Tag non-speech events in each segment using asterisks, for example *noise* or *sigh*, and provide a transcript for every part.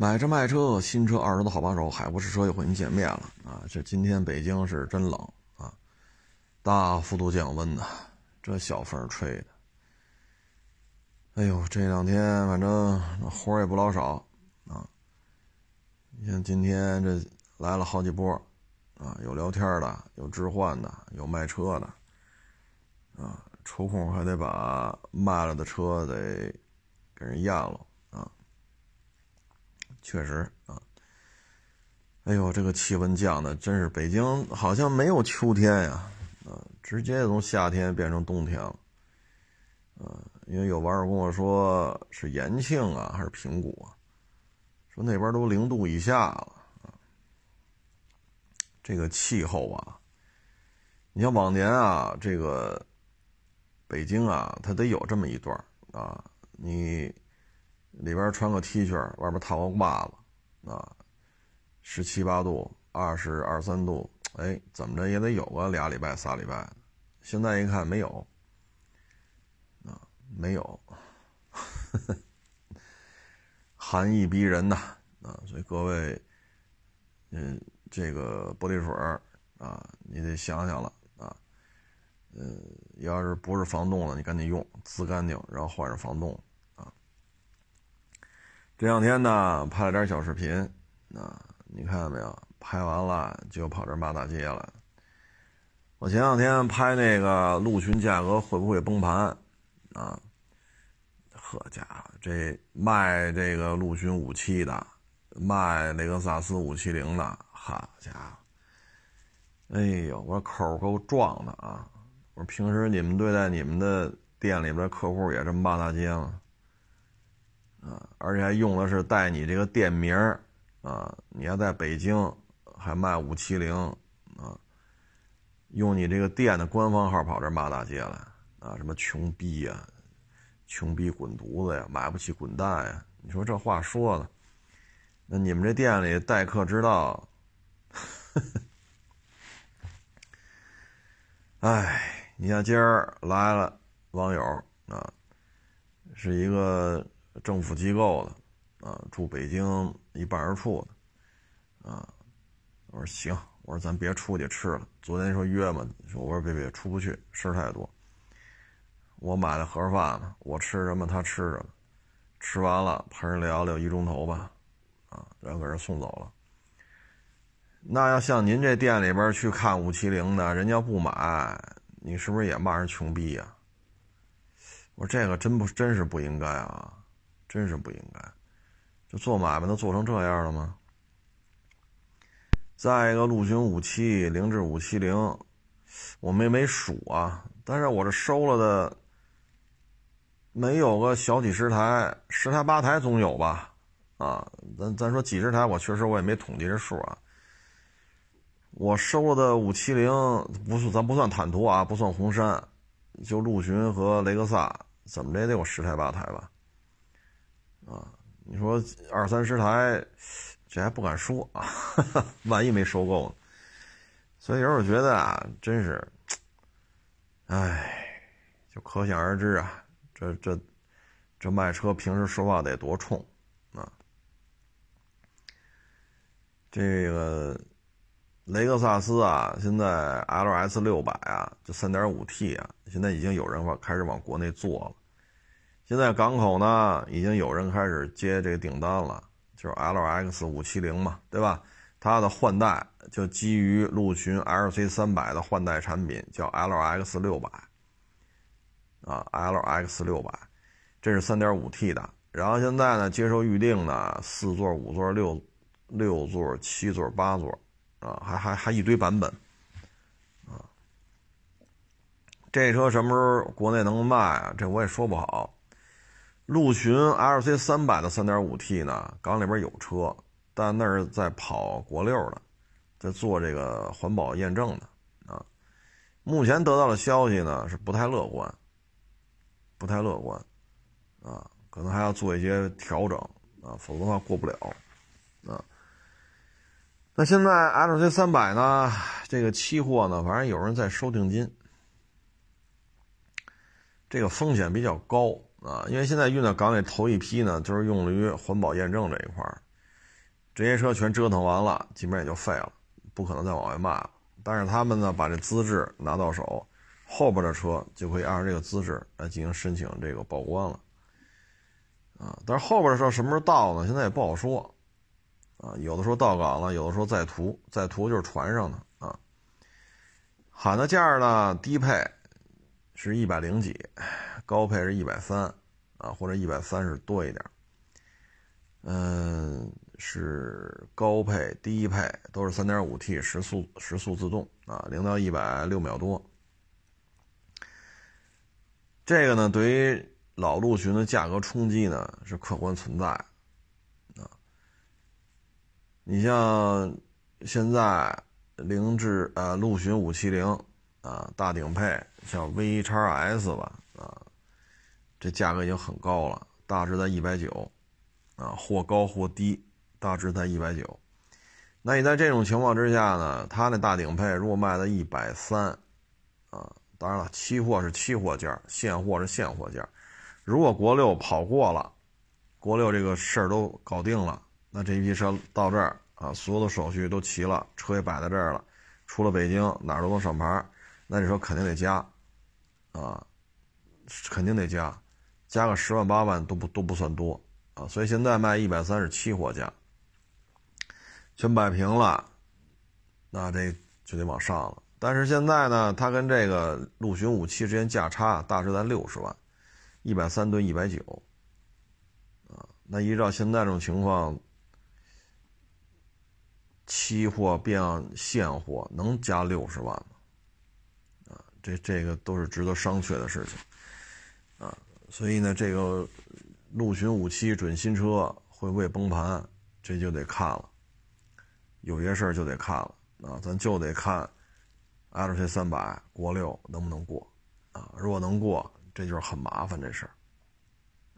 买车卖车，新车二手的好帮手，海博试车又和您见面了啊！这今天北京是真冷啊，大幅度降温呐，这小风吹的。哎呦，这两天反正活也不老少啊。你像今天这来了好几波啊，有聊天的，有置换的，有卖车的啊，抽空还得把卖了的车得给人验了。确实啊，哎呦，这个气温降的真是北京好像没有秋天呀，啊，直接从夏天变成冬天了，啊，因为有网友跟我说是延庆啊还是平谷啊，说那边都零度以下了啊，这个气候啊，你像往年啊，这个北京啊，它得有这么一段啊，你。里边穿个 T 恤，外边套个袜子，啊，十七八度，二十二三度，哎，怎么着也得有个俩礼拜、仨礼拜。现在一看没有，啊，没有，*laughs* 寒意逼人呐，啊，所以各位，嗯，这个玻璃水啊，你得想想了，啊，嗯，要是不是防冻了，你赶紧用，滋干净，然后换上防冻。这两天呢，拍了点小视频，啊，你看到没有？拍完了就跑这骂大街了。我前两天拍那个陆巡价格会不会崩盘？啊，呵家伙，这卖这个陆巡五七的，卖雷克萨斯五七零的，好家伙！哎呦，我口够壮的啊！我说平时你们对待你们的店里边客户也这么骂大街吗？啊，而且还用的是带你这个店名啊，你要在北京还卖五七零啊，用你这个店的官方号跑这骂大街来啊，什么穷逼呀，穷逼滚犊子呀，买不起滚蛋呀！你说这话说的，那你们这店里待客之道，*laughs* 哎，你像今儿来了网友啊，是一个。政府机构的，啊，住北京一办事处的，啊，我说行，我说咱别出去吃了。昨天说约嘛，我说别别出不去，事儿太多。我买了盒饭呢，我吃什么他吃什么，吃完了陪人聊聊一钟头吧，啊，然后给人送走了。那要像您这店里边去看五七零的，人家不买，你是不是也骂人穷逼呀？我说这个真不真是不应该啊。真是不应该，这做买卖都做成这样了吗？再一个，陆巡五七零至五七零，我们也没数啊，但是我这收了的没有个小几十台，十台八台总有吧？啊，咱咱说几十台，我确实我也没统计这数啊。我收了的五七零不是咱不算坦途啊，不算红山，就陆巡和雷克萨，怎么着也得有十台八台吧？啊，你说二三十台，这还不敢说啊，*laughs* 万一没收够呢。所以有时候觉得啊，真是，哎，就可想而知啊，这这这卖车平时说话得多冲啊。这个雷克萨斯啊，现在 LS 六百啊，就三点五 T 啊，现在已经有人往开始往国内做了。现在港口呢，已经有人开始接这个订单了，就是 L X 五七零嘛，对吧？它的换代就基于陆巡 L C 三百的换代产品，叫 L X 六百，啊，L X 六百，这是三点五 T 的。然后现在呢，接受预定呢，四座、五座、六六座、七座、八座，啊，还还还一堆版本，啊，这车什么时候国内能卖啊？这我也说不好。陆巡 L C 三百的三点五 T 呢，港里边有车，但那是在跑国六的，在做这个环保验证的啊。目前得到的消息呢是不太乐观，不太乐观啊，可能还要做一些调整啊，否则的话过不了啊。那现在 L C 三百呢，这个期货呢，反正有人在收定金，这个风险比较高。啊，因为现在运到港里头一批呢，就是用于环保验证这一块儿，这些车全折腾完了，基本也就废了，不可能再往外卖了。但是他们呢，把这资质拿到手，后边的车就可以按照这个资质来进行申请这个报关了。啊，但是后边的车什么时候到呢？现在也不好说。啊，有的说到港了，有的说在途，在途就是船上的啊。喊的价呢，低配是一百零几，高配是一百三啊，或者一百三十多一点。嗯，是高配、低配都是三点五 T 时速时速自动啊，零到一百六秒多。这个呢，对于老陆巡的价格冲击呢是客观存在啊。你像现在凌志呃陆巡五七零啊大顶配像 V 叉 S 吧啊，这价格已经很高了，大致在一百九啊，或高或低，大致在一百九。那你在这种情况之下呢，它那大顶配如果卖到一百三啊，当然了，期货是期货价，现货是现货价。如果国六跑过了，国六这个事儿都搞定了。那这一批车到这儿啊，所有的手续都齐了，车也摆在这儿了，出了北京哪儿都能上牌，那你说肯定得加，啊，肯定得加，加个十万八万都不都不算多啊，所以现在卖一百三是期货价，全摆平了，那这就得往上了。但是现在呢，它跟这个陆巡五七之间价差大致在六十万，一百三对一百九，啊，那依照现在这种情况。期货变现货能加六十万吗？这这个都是值得商榷的事情，啊，所以呢，这个陆巡五七准新车会不会崩盘，这就得看了，有些事儿就得看了，啊，咱就得看 L C 三百国六能不能过，啊，如果能过，这就是很麻烦这事儿，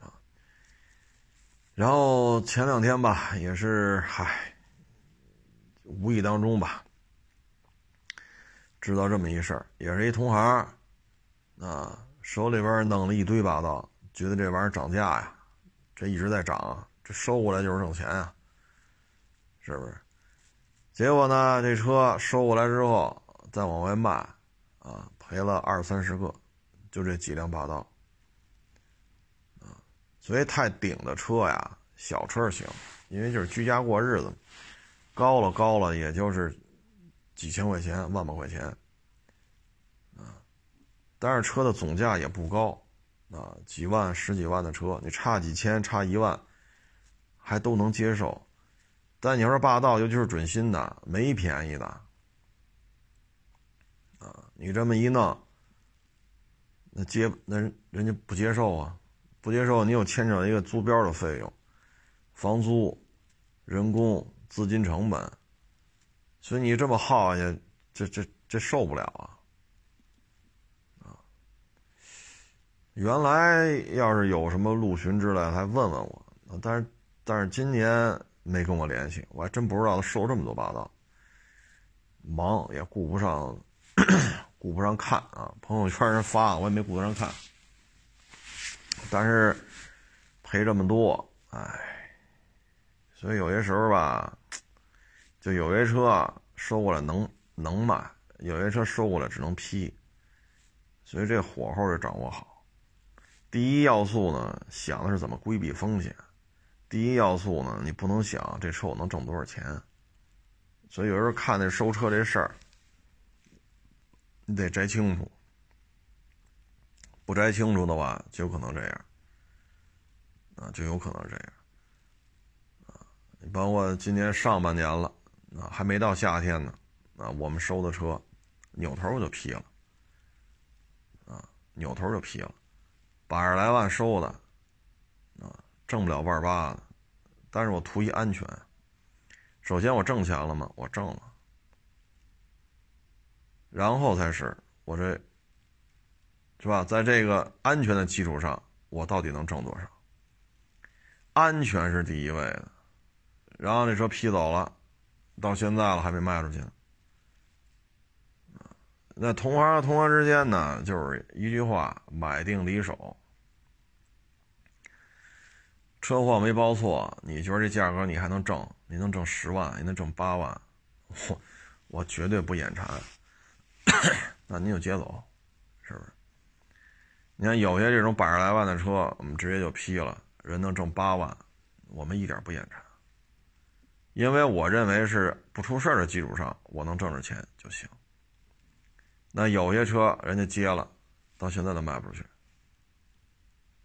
啊，然后前两天吧，也是嗨。无意当中吧，知道这么一事儿，也是一同行，啊，手里边弄了一堆霸道，觉得这玩意儿涨价呀，这一直在涨，这收过来就是挣钱呀，是不是？结果呢，这车收过来之后再往外卖，啊，赔了二三十个，就这几辆霸道，啊，所以太顶的车呀，小车行，因为就是居家过日子。高了高了，也就是几千块钱、万把块钱，啊，但是车的总价也不高，啊，几万、十几万的车，你差几千、差一万，还都能接受。但你要是霸道，尤其是准新的，没便宜的，啊，你这么一弄，那接那人家不接受啊，不接受，你又牵扯一个租标的费用，房租、人工。资金成本，所以你这么耗下去，这这这受不了啊！啊，原来要是有什么陆巡之类，还问问我，但是但是今年没跟我联系，我还真不知道他受这么多霸道，忙也顾不上，*coughs* 顾不上看啊！朋友圈人发，我也没顾得上看，但是赔这么多，哎。所以有些时候吧，就有些车收过来能能卖，有些车收过来只能批。所以这火候得掌握好。第一要素呢，想的是怎么规避风险；第一要素呢，你不能想这车我能挣多少钱。所以有时候看那收车这事儿，你得摘清楚。不摘清楚的话，就有可能这样。啊，就有可能这样啊。你包括今年上半年了，啊，还没到夏天呢，啊，我们收的车，扭头就批了，啊，扭头就批了，百十来万收的，啊，挣不了万八的，但是我图一安全。首先我挣钱了吗？我挣了，然后才是我这，是吧？在这个安全的基础上，我到底能挣多少？安全是第一位的。然后那车批走了，到现在了还没卖出去呢。那同行和同行之间呢，就是一句话：买定离手。车祸没报错，你觉得这价格你还能挣？你能挣十万，你能挣八万？我我绝对不眼馋。*coughs* 那你就接走，是不是？你看有些这种百十来万的车，我们直接就批了，人能挣八万，我们一点不眼馋。因为我认为是不出事的基础上，我能挣着钱就行。那有些车人家接了，到现在都卖不出去，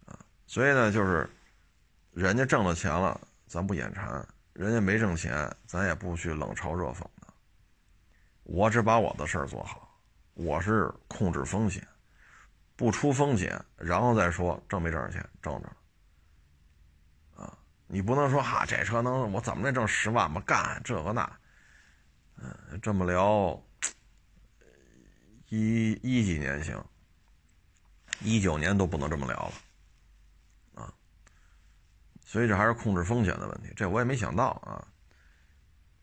啊，所以呢，就是人家挣了钱了，咱不眼馋；人家没挣钱，咱也不去冷嘲热讽的。我只把我的事儿做好，我是控制风险，不出风险，然后再说挣没挣着钱，挣着。你不能说哈，这车能我怎么着挣十万吧？干这个那，嗯，这么聊，一一几年行，一九年都不能这么聊了，啊，所以这还是控制风险的问题。这我也没想到啊，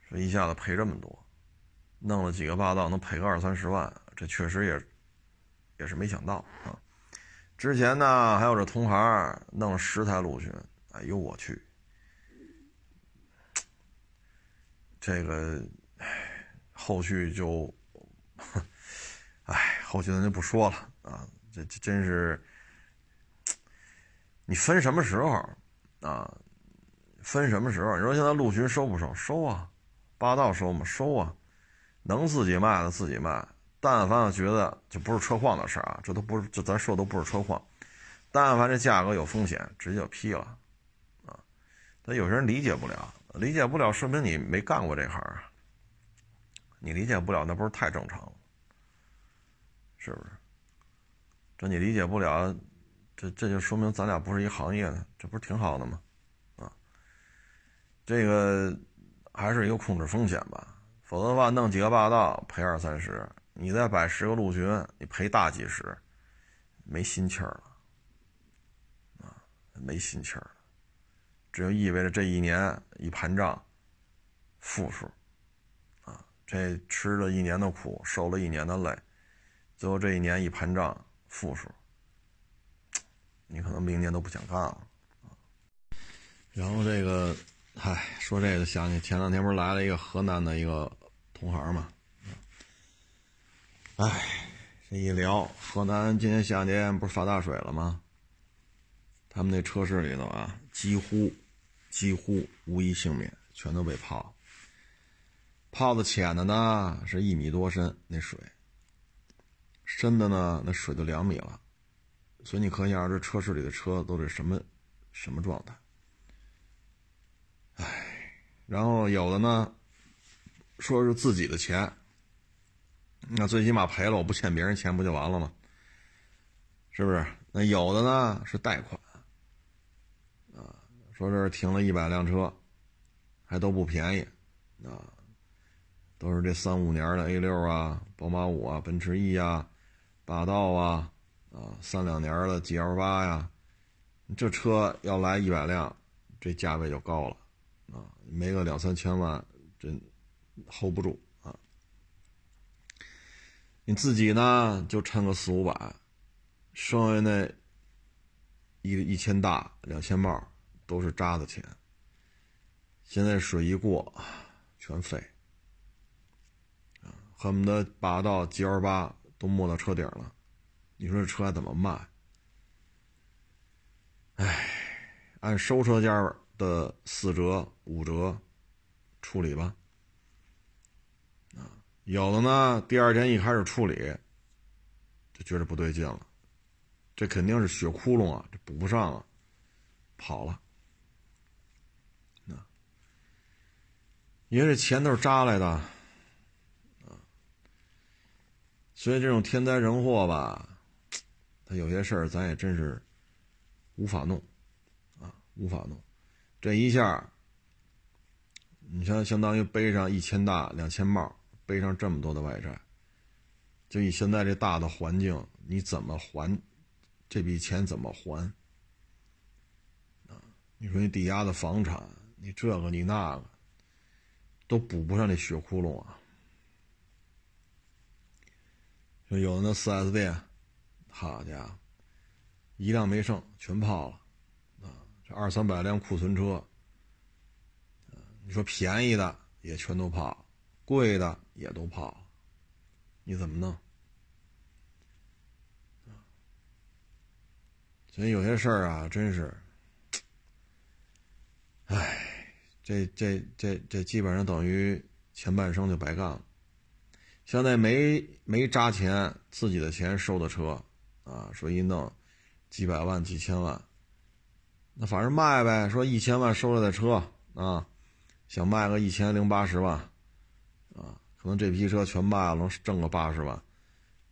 说一下子赔这么多，弄了几个霸道能赔个二三十万，这确实也也是没想到啊。之前呢，还有这同行弄了十台陆巡，哎呦我去！这个，唉后续就，*laughs* 唉，后续咱就不说了啊。这这真是，你分什么时候啊？分什么时候？你说现在陆巡收不收？收啊！霸道收吗？收啊！能自己卖的自己卖。但凡觉得就不是车况的事啊，这都不是，这咱说的都不是车况。但凡这价格有风险，直接就批了啊。但有些人理解不了。理解不了，说明你没干过这行啊。你理解不了，那不是太正常了，是不是？这你理解不了，这这就说明咱俩不是一行业的，这不是挺好的吗？啊，这个还是一个控制风险吧，否则的话，弄几个霸道赔二三十，你再摆十个陆巡，你赔大几十，没心气儿了，啊，没心气儿。这就意味着这一年一盘账，负数，啊，这吃了一年的苦，受了一年的累，最后这一年一盘账负数，你可能明年都不想干了，啊。然后这个，嗨，说这个想起前两天不是来了一个河南的一个同行嘛，哎，这一聊，河南今年夏天不是发大水了吗？他们那车市里头啊，几乎。几乎无一幸免，全都被泡。泡的浅的呢，是一米多深那水；深的呢，那水都两米了。所以你可想而知，车市里的车都是什么什么状态。唉，然后有的呢，说是自己的钱，那最起码赔了，我不欠别人钱不就完了吗？是不是？那有的呢是贷款。说这儿停了一百辆车，还都不便宜，啊，都是这三五年的 A 六啊、宝马五啊、奔驰 E 啊、霸道啊，啊，三两年的 GL 八呀，这车要来一百辆，这价位就高了，啊，没个两三千万，真 hold 不住啊。你自己呢，就趁个四五百，剩下那一一千大、两千帽。都是渣子钱，现在水一过，全废，啊，恨不得把到 G L 八都没到车顶了，你说这车还怎么卖？哎，按收车价的四折五折处理吧，啊，有的呢，第二天一开始处理，就觉得不对劲了，这肯定是血窟窿啊，这补不上啊，跑了。因为这钱都是扎来的，啊，所以这种天灾人祸吧，他有些事儿咱也真是无法弄，啊，无法弄。这一下，你像相当于背上一千大两千帽，背上这么多的外债，就以现在这大的环境，你怎么还这笔钱？怎么还？啊，你说你抵押的房产，你这个你那个。都补不上这血窟窿啊！就有的那四 S 店，好家伙，一辆没剩，全泡了啊！这二三百辆库存车，你说便宜的也全都泡了，贵的也都泡了，你怎么弄？所以有些事儿啊，真是，唉，这这这这基本上等于前半生就白干了。现在没没扎钱，自己的钱收的车，啊，说一弄几百万、几千万。那反正卖呗，说一千万收来的车啊，想卖个一千零八十万，啊，可能这批车全卖了，能挣个八十万。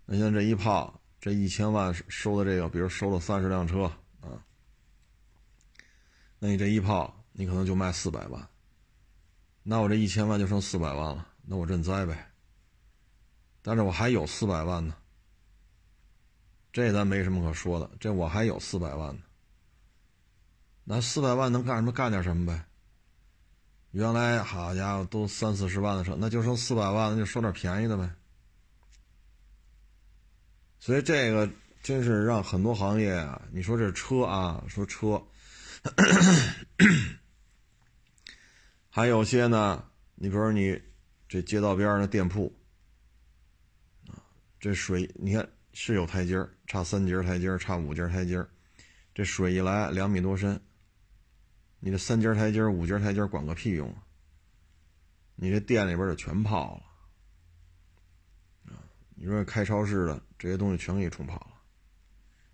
那像这一炮，这一千万收的这个，比如收了三十辆车啊，那你这一炮，你可能就卖四百万。那我这一千万就剩四百万了，那我认栽呗。但是我还有四百万呢，这咱没什么可说的，这我还有四百万呢。那四百万能干什么？干点什么呗。原来好家伙都三四十万的车，那就剩四百万，那就收点便宜的呗。所以这个真是让很多行业啊，你说这车啊，说车，*coughs* 还有些呢，你比如说你这街道边的店铺，这水你看是有台阶差三节台阶差五节台阶这水一来两米多深。你这三节台阶五节台阶管个屁用啊！你这店里边就全泡了！你说开超市的这些东西全给你冲跑了，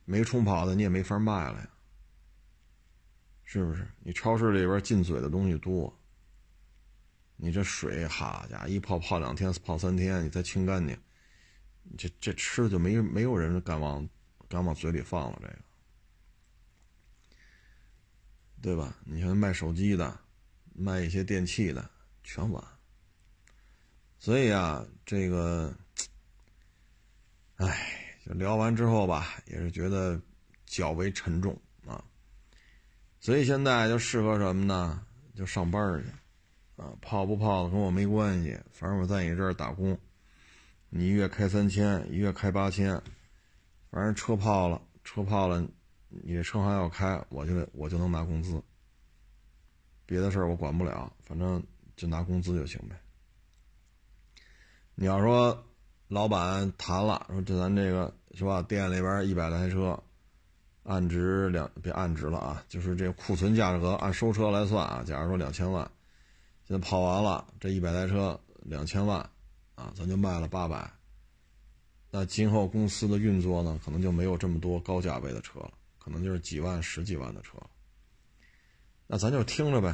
没冲跑的你也没法卖了呀，是不是？你超市里边进嘴的东西多，你这水哈家伙一泡泡两天泡三天，你再清干净，这这吃的就没没有人敢往敢往嘴里放了这个。对吧？你像卖手机的，卖一些电器的，全完。所以啊，这个，唉，就聊完之后吧，也是觉得较为沉重啊。所以现在就适合什么呢？就上班去，啊，泡不泡的跟我没关系，反正我在你这儿打工，你一月开三千，一月开八千，反正车泡了，车泡了。你这车行要开，我就我就能拿工资。别的事儿我管不了，反正就拿工资就行呗。你要说老板谈了，说这咱这个是吧？店里边一百台车，按值两别按值了啊，就是这库存价格按收车来算啊。假如说两千万，现在跑完了这一百台车两千万啊，咱就卖了八百。那今后公司的运作呢，可能就没有这么多高价位的车了。可能就是几万、十几万的车，那咱就听着呗。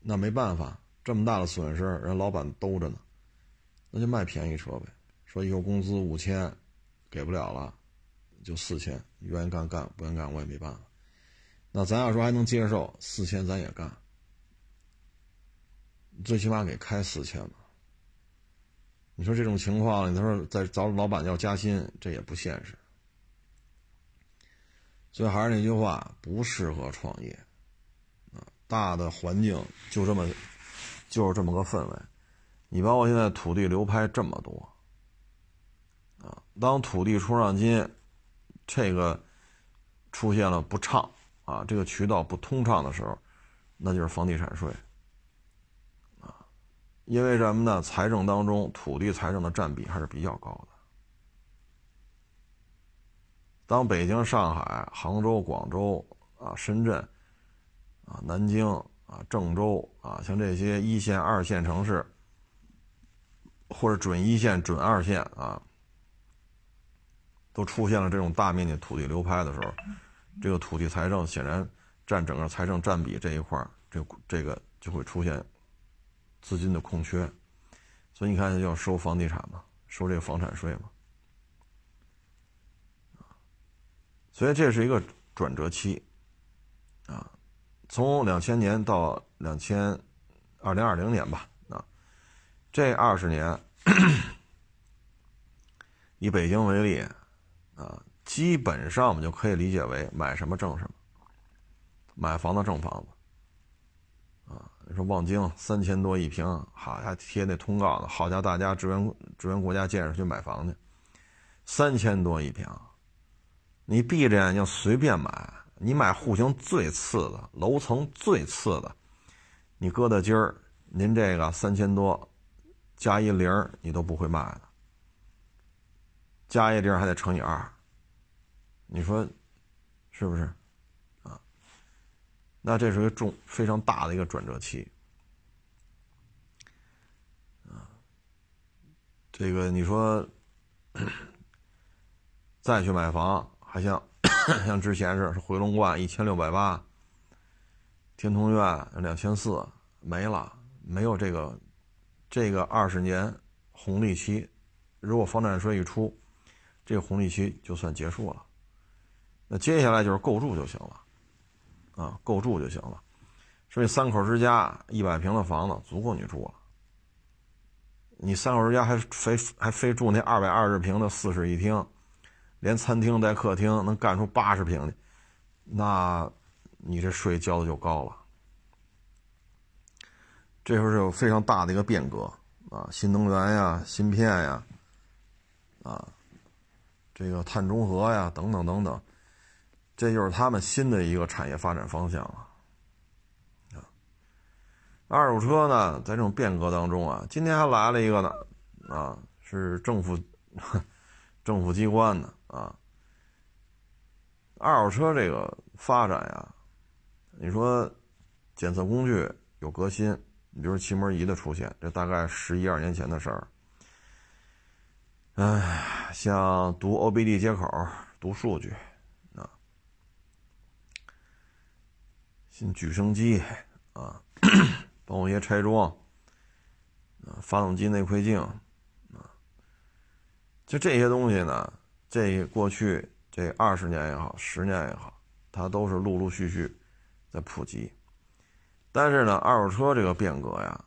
那没办法，这么大的损失，人老板兜着呢，那就卖便宜车呗。说以后工资五千，给不了了，就四千，愿意干干，不愿意干我也没办法。那咱要说还能接受，四千咱也干，最起码给开四千吧。你说这种情况，你说再找老板要加薪，这也不现实。所以还是那句话，不适合创业，啊，大的环境就这么，就是这么个氛围。你包括现在土地流拍这么多，啊，当土地出让金这个出现了不畅啊，这个渠道不通畅的时候，那就是房地产税，因为什么呢？财政当中土地财政的占比还是比较高的。当北京、上海、杭州、广州啊、深圳啊、南京啊、郑州啊，像这些一线、二线城市，或者准一线、准二线啊，都出现了这种大面积土地流拍的时候，这个土地财政显然占整个财政占比这一块这这个就会出现资金的空缺，所以你看，要收房地产嘛，收这个房产税嘛。所以这是一个转折期，啊，从两千年到两千二零二零年吧，啊，这二十年，以北京为例，啊，基本上我们就可以理解为买什么挣什么，买房子挣房子，你说望京三千多一平，好家伙贴那通告呢，好家伙大家支援支援国家建设去买房去，三千多一平。你闭着眼睛随便买，你买户型最次的，楼层最次的，你搁到今儿，您这个三千多，加一零你都不会卖的，加一零还得乘以二，你说是不是？那这是一个重非常大的一个转折期，啊，这个你说再去买房，还像。像之前是回龙观一千六百八，天通苑两千四没了，没有这个这个二十年红利期，如果房产税一出，这个红利期就算结束了。那接下来就是购住就行了，啊，够住就行了。所以三口之家一百平的房子足够你住了。你三口之家还非还非住那二百二十平的四室一厅。连餐厅带客厅能干出八十平的，那你这税交的就高了。这时候是有非常大的一个变革啊，新能源呀、芯片呀，啊，这个碳中和呀，等等等等，这就是他们新的一个产业发展方向了。啊，二手车呢，在这种变革当中啊，今天还来了一个呢，啊，是政府政府机关的。啊，二手车这个发展呀，你说检测工具有革新，你比如气门仪的出现，这大概十一二年前的事儿。哎，像读 OBD 接口、读数据啊，新举升机啊，包括一些拆装啊，发动机内窥镜啊，就这些东西呢。这过去这二十年也好，十年也好，它都是陆陆续续在普及。但是呢，二手车这个变革呀，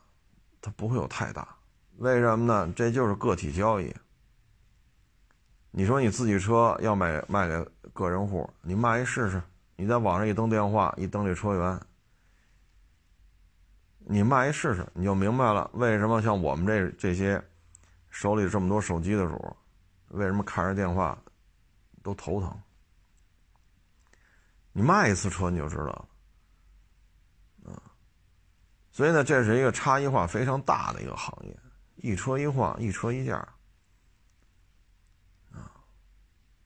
它不会有太大。为什么呢？这就是个体交易。你说你自己车要卖卖给个人户，你卖一试试。你在网上一登电话，一登这车源，你卖一试试，你就明白了为什么像我们这这些手里这么多手机的主。为什么看着电话都头疼？你卖一次车你就知道了，啊，所以呢，这是一个差异化非常大的一个行业，一车一换，一车一价，啊，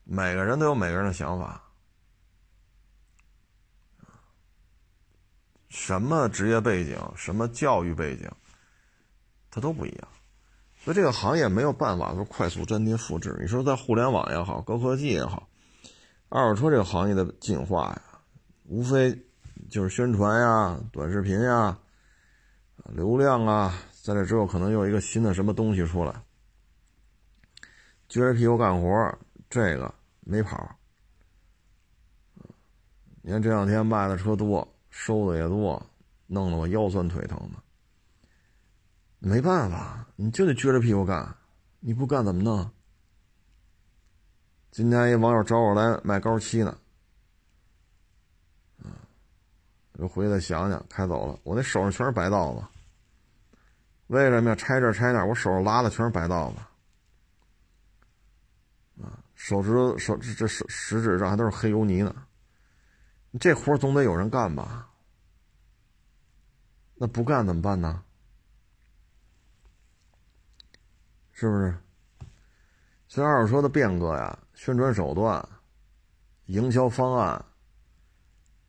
每个人都有每个人的想法，什么职业背景、什么教育背景，它都不一样。所以这个行业没有办法说快速粘贴复制。你说在互联网也好，高科技也好，二手车这个行业的进化呀，无非就是宣传呀、短视频呀、流量啊，在这之后可能又一个新的什么东西出来，撅着屁股干活，这个没跑。你看这两天卖的车多，收的也多，弄得我腰酸腿疼的。没办法，你就得撅着屁股干，你不干怎么弄？今天一网友找我来卖高漆呢，啊，我回来想想，开走了。我那手上全是白道子，为什么要拆这拆那？我手上拉的全是白道子，啊，手指头手这这食食指上还都是黑油泥呢。这活总得有人干吧？那不干怎么办呢？是不是？所以二手车的变革呀，宣传手段、营销方案、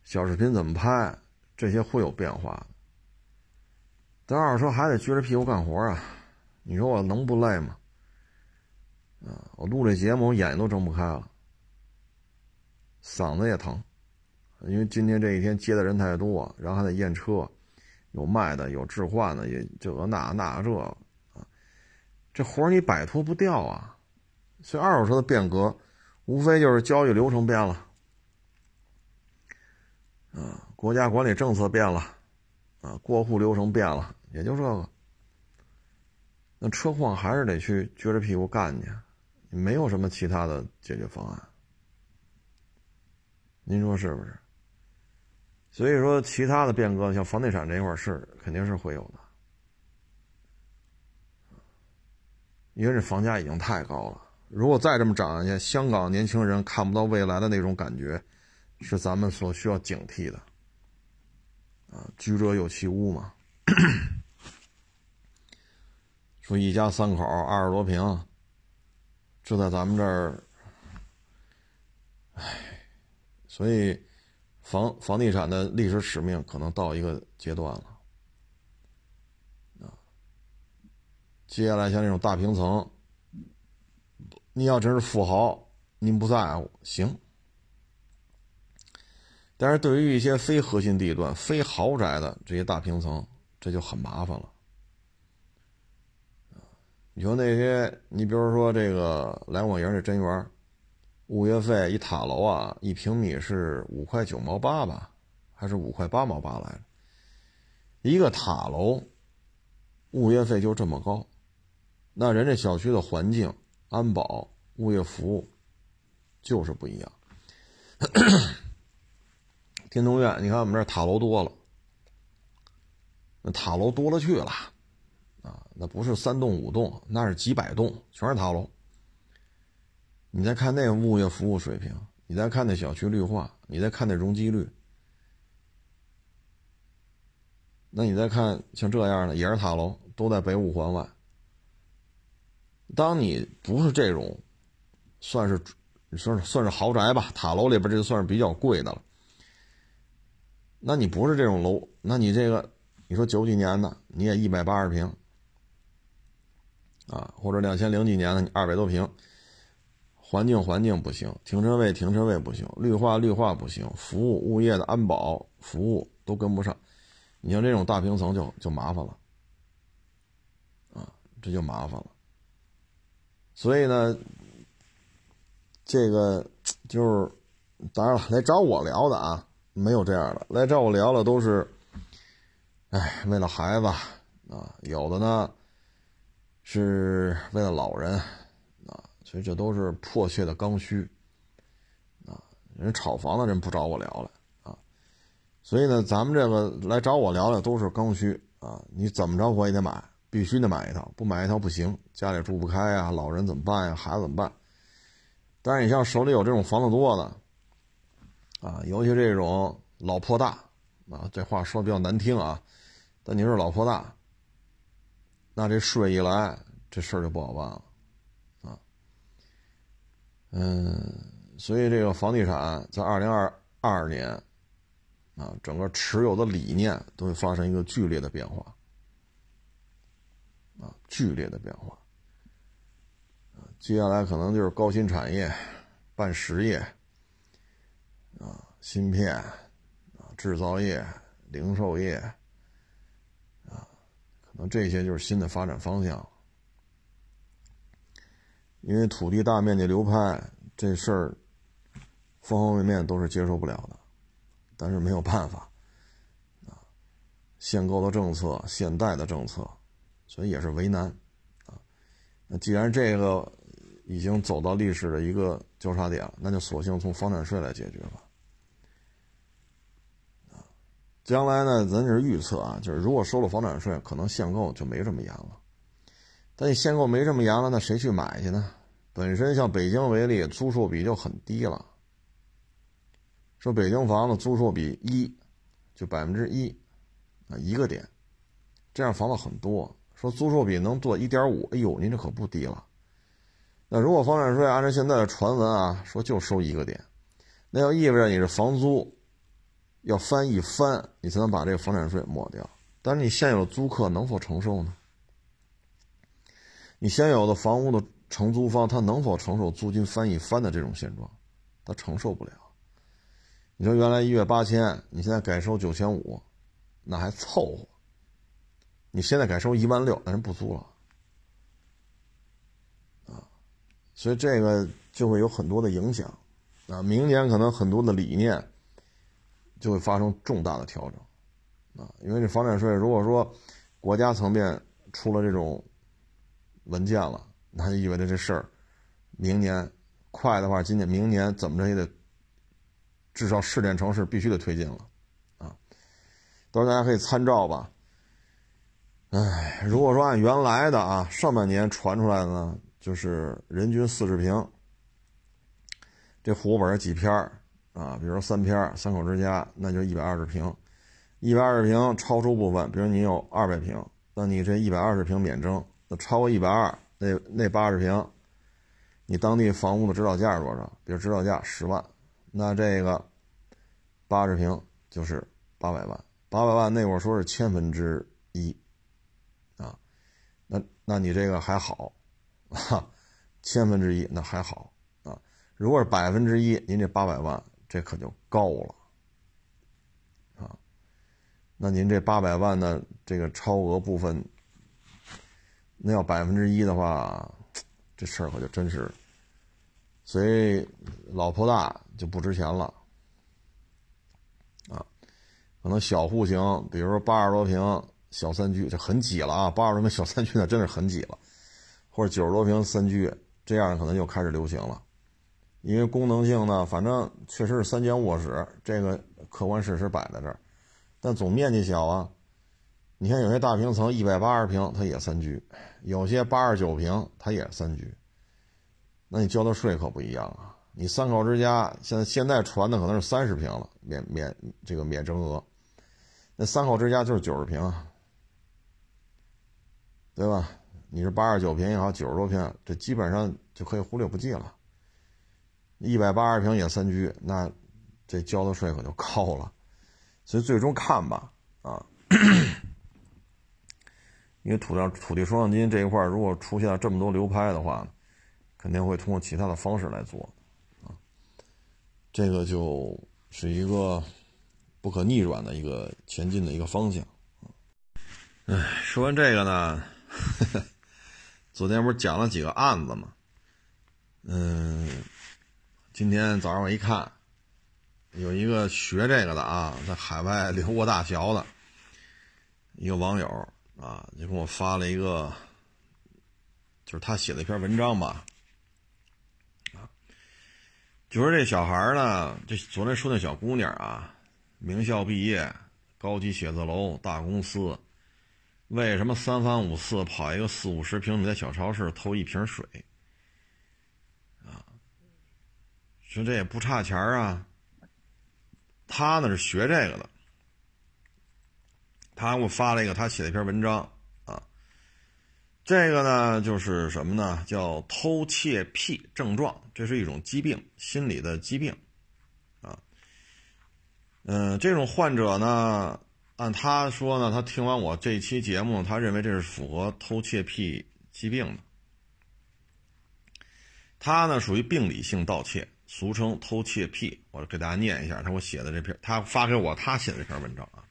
小视频怎么拍，这些会有变化。但二手车还得撅着屁股干活啊！你说我能不累吗？啊，我录这节目，我眼睛都睁不开了，嗓子也疼，因为今天这一天接的人太多，然后还得验车，有卖的，有置换的，也这个那那这。这活你摆脱不掉啊！所以二手车的变革，无非就是交易流程变了，啊，国家管理政策变了，啊，过户流程变了，也就这个。那车况还是得去撅着屁股干去，没有什么其他的解决方案。您说是不是？所以说，其他的变革，像房地产这一块是肯定是会有的。因为这房价已经太高了，如果再这么涨下去，香港年轻人看不到未来的那种感觉，是咱们所需要警惕的。啊，居者有其屋嘛。*clears throat* 说一家三口二十多平，这在咱们这儿，唉，所以房房地产的历史使命可能到一个阶段了。啊，接下来像这种大平层，你要真是富豪，您不在乎行。但是对于一些非核心地段、非豪宅的这些大平层，这就很麻烦了。你说那些，你比如说这个来广营这真园，物业费一塔楼啊，一平米是五块九毛八吧，还是五块八毛八来着？一个塔楼，物业费就这么高，那人家小区的环境、安保、物业服务就是不一样。天通苑，你看我们这塔楼多了，那塔楼多了去了，啊，那不是三栋五栋，那是几百栋，全是塔楼。你再看那个物业服务水平，你再看那小区绿化，你再看那容积率，那你再看像这样的也是塔楼，都在北五环外。当你不是这种，算是你说算是豪宅吧，塔楼里边这就算是比较贵的了。那你不是这种楼，那你这个，你说九几年的你也一百八十平，啊，或者两千零几年的你二百多平，环境环境不行，停车位停车位不行，绿化绿化不行，服务物业的安保服务都跟不上，你像这种大平层就就麻烦了，啊，这就麻烦了。所以呢，这个就是，当然了，来找我聊的啊。没有这样的，来找我聊的都是，哎，为了孩子啊，有的呢是为了老人，所以这都是迫切的刚需啊。人炒房的人不找我聊了啊，所以呢，咱们这个来找我聊聊都是刚需啊。你怎么着我也得买，必须得买一套，不买一套不行，家里住不开呀，老人怎么办呀，孩子怎么办？但是你像手里有这种房子多的。啊，尤其这种老破大，啊，这话说比较难听啊，但你是老破大，那这税一来，这事儿就不好办了，嗯，所以这个房地产在二零二二年，啊，整个持有的理念都会发生一个剧烈的变化，啊，剧烈的变化，啊，接下来可能就是高新产业、办实业。啊，芯片，啊，制造业、零售业，啊，可能这些就是新的发展方向。因为土地大面积流拍这事儿，方方面面都是接受不了的，但是没有办法，啊，限购的政策、限贷的政策，所以也是为难，啊，那既然这个已经走到历史的一个交叉点了，那就索性从房产税来解决吧。将来呢，咱就是预测啊，就是如果收了房产税，可能限购就没这么严了。但你限购没这么严了，那谁去买去呢？本身像北京为例，租售比就很低了。说北京房子租售比一，就百分之一啊一个点，这样房子很多。说租售比能做一点五，哎呦，您这可不低了。那如果房产税按照现在的传闻啊，说就收一个点，那要意味着你这房租。要翻一翻，你才能把这个房产税抹掉。但是你现有租客能否承受呢？你现有的房屋的承租方他能否承受租金翻一番的这种现状？他承受不了。你说原来一月八千，你现在改收九千五，那还凑合。你现在改收一万六，那人不租了啊。所以这个就会有很多的影响啊。明年可能很多的理念。就会发生重大的调整，啊，因为这房产税，如果说国家层面出了这种文件了，那就意味着这事儿明年快的话，今年明年怎么着也得至少试点城市必须得推进了，啊，到时候大家可以参照吧。哎，如果说按原来的啊，上半年传出来的呢，就是人均四十平，这户口本几篇啊，比如说三篇三口之家，那就一百二十平，一百二十平超出部分，比如你有二百平，那你这一百二十平免征，超过一百二，那那八十平，你当地房屋的指导价是多少？比如指导价十万，那这个八十平就是八百万，八百万那会儿说是千分之一，啊，那那你这个还好，哈，千分之一那还好啊，如果是百分之一，您这八百万。这可就高了，啊，那您这八百万的这个超额部分，那要百分之一的话，这事儿可就真是，所以老婆大就不值钱了，啊，可能小户型，比如说八十多平小三居，这很挤了啊，八十多平小三居那真是很挤了，或者九十多平三居，这样可能就开始流行了。因为功能性呢，反正确实是三间卧室，这个客观事实摆在这儿，但总面积小啊。你看有些大平层一百八十平，它也三居；有些八十九平，它也是三居。那你交的税可不一样啊！你三口之家，现在现在传的可能是三十平了，免免这个免征额。那三口之家就是九十平，对吧？你是八十九平也好，九十多平，这基本上就可以忽略不计了。一百八十平也三居，那这交的税可就高了，所以最终看吧，啊，因为土地土地出让金这一块如果出现了这么多流拍的话，肯定会通过其他的方式来做，啊，这个就是一个不可逆转的一个前进的一个方向，哎，说完这个呢，*laughs* 昨天不是讲了几个案子吗？嗯。今天早上我一看，有一个学这个的啊，在海外留过大学的一个网友啊，就给我发了一个，就是他写的一篇文章吧，啊，就说这小孩呢，就昨天说那小姑娘啊，名校毕业，高级写字楼，大公司，为什么三番五次跑一个四五十平米的小超市偷一瓶水？啊说这也不差钱啊，他呢是学这个的，他给我发了一个他写的一篇文章啊，这个呢就是什么呢？叫偷窃癖症状，这是一种疾病，心理的疾病啊。嗯，这种患者呢，按他说呢，他听完我这期节目，他认为这是符合偷窃癖疾病的，他呢属于病理性盗窃。俗称偷窃癖，我给大家念一下他给我写的这篇，他发给我他写的这篇文章啊。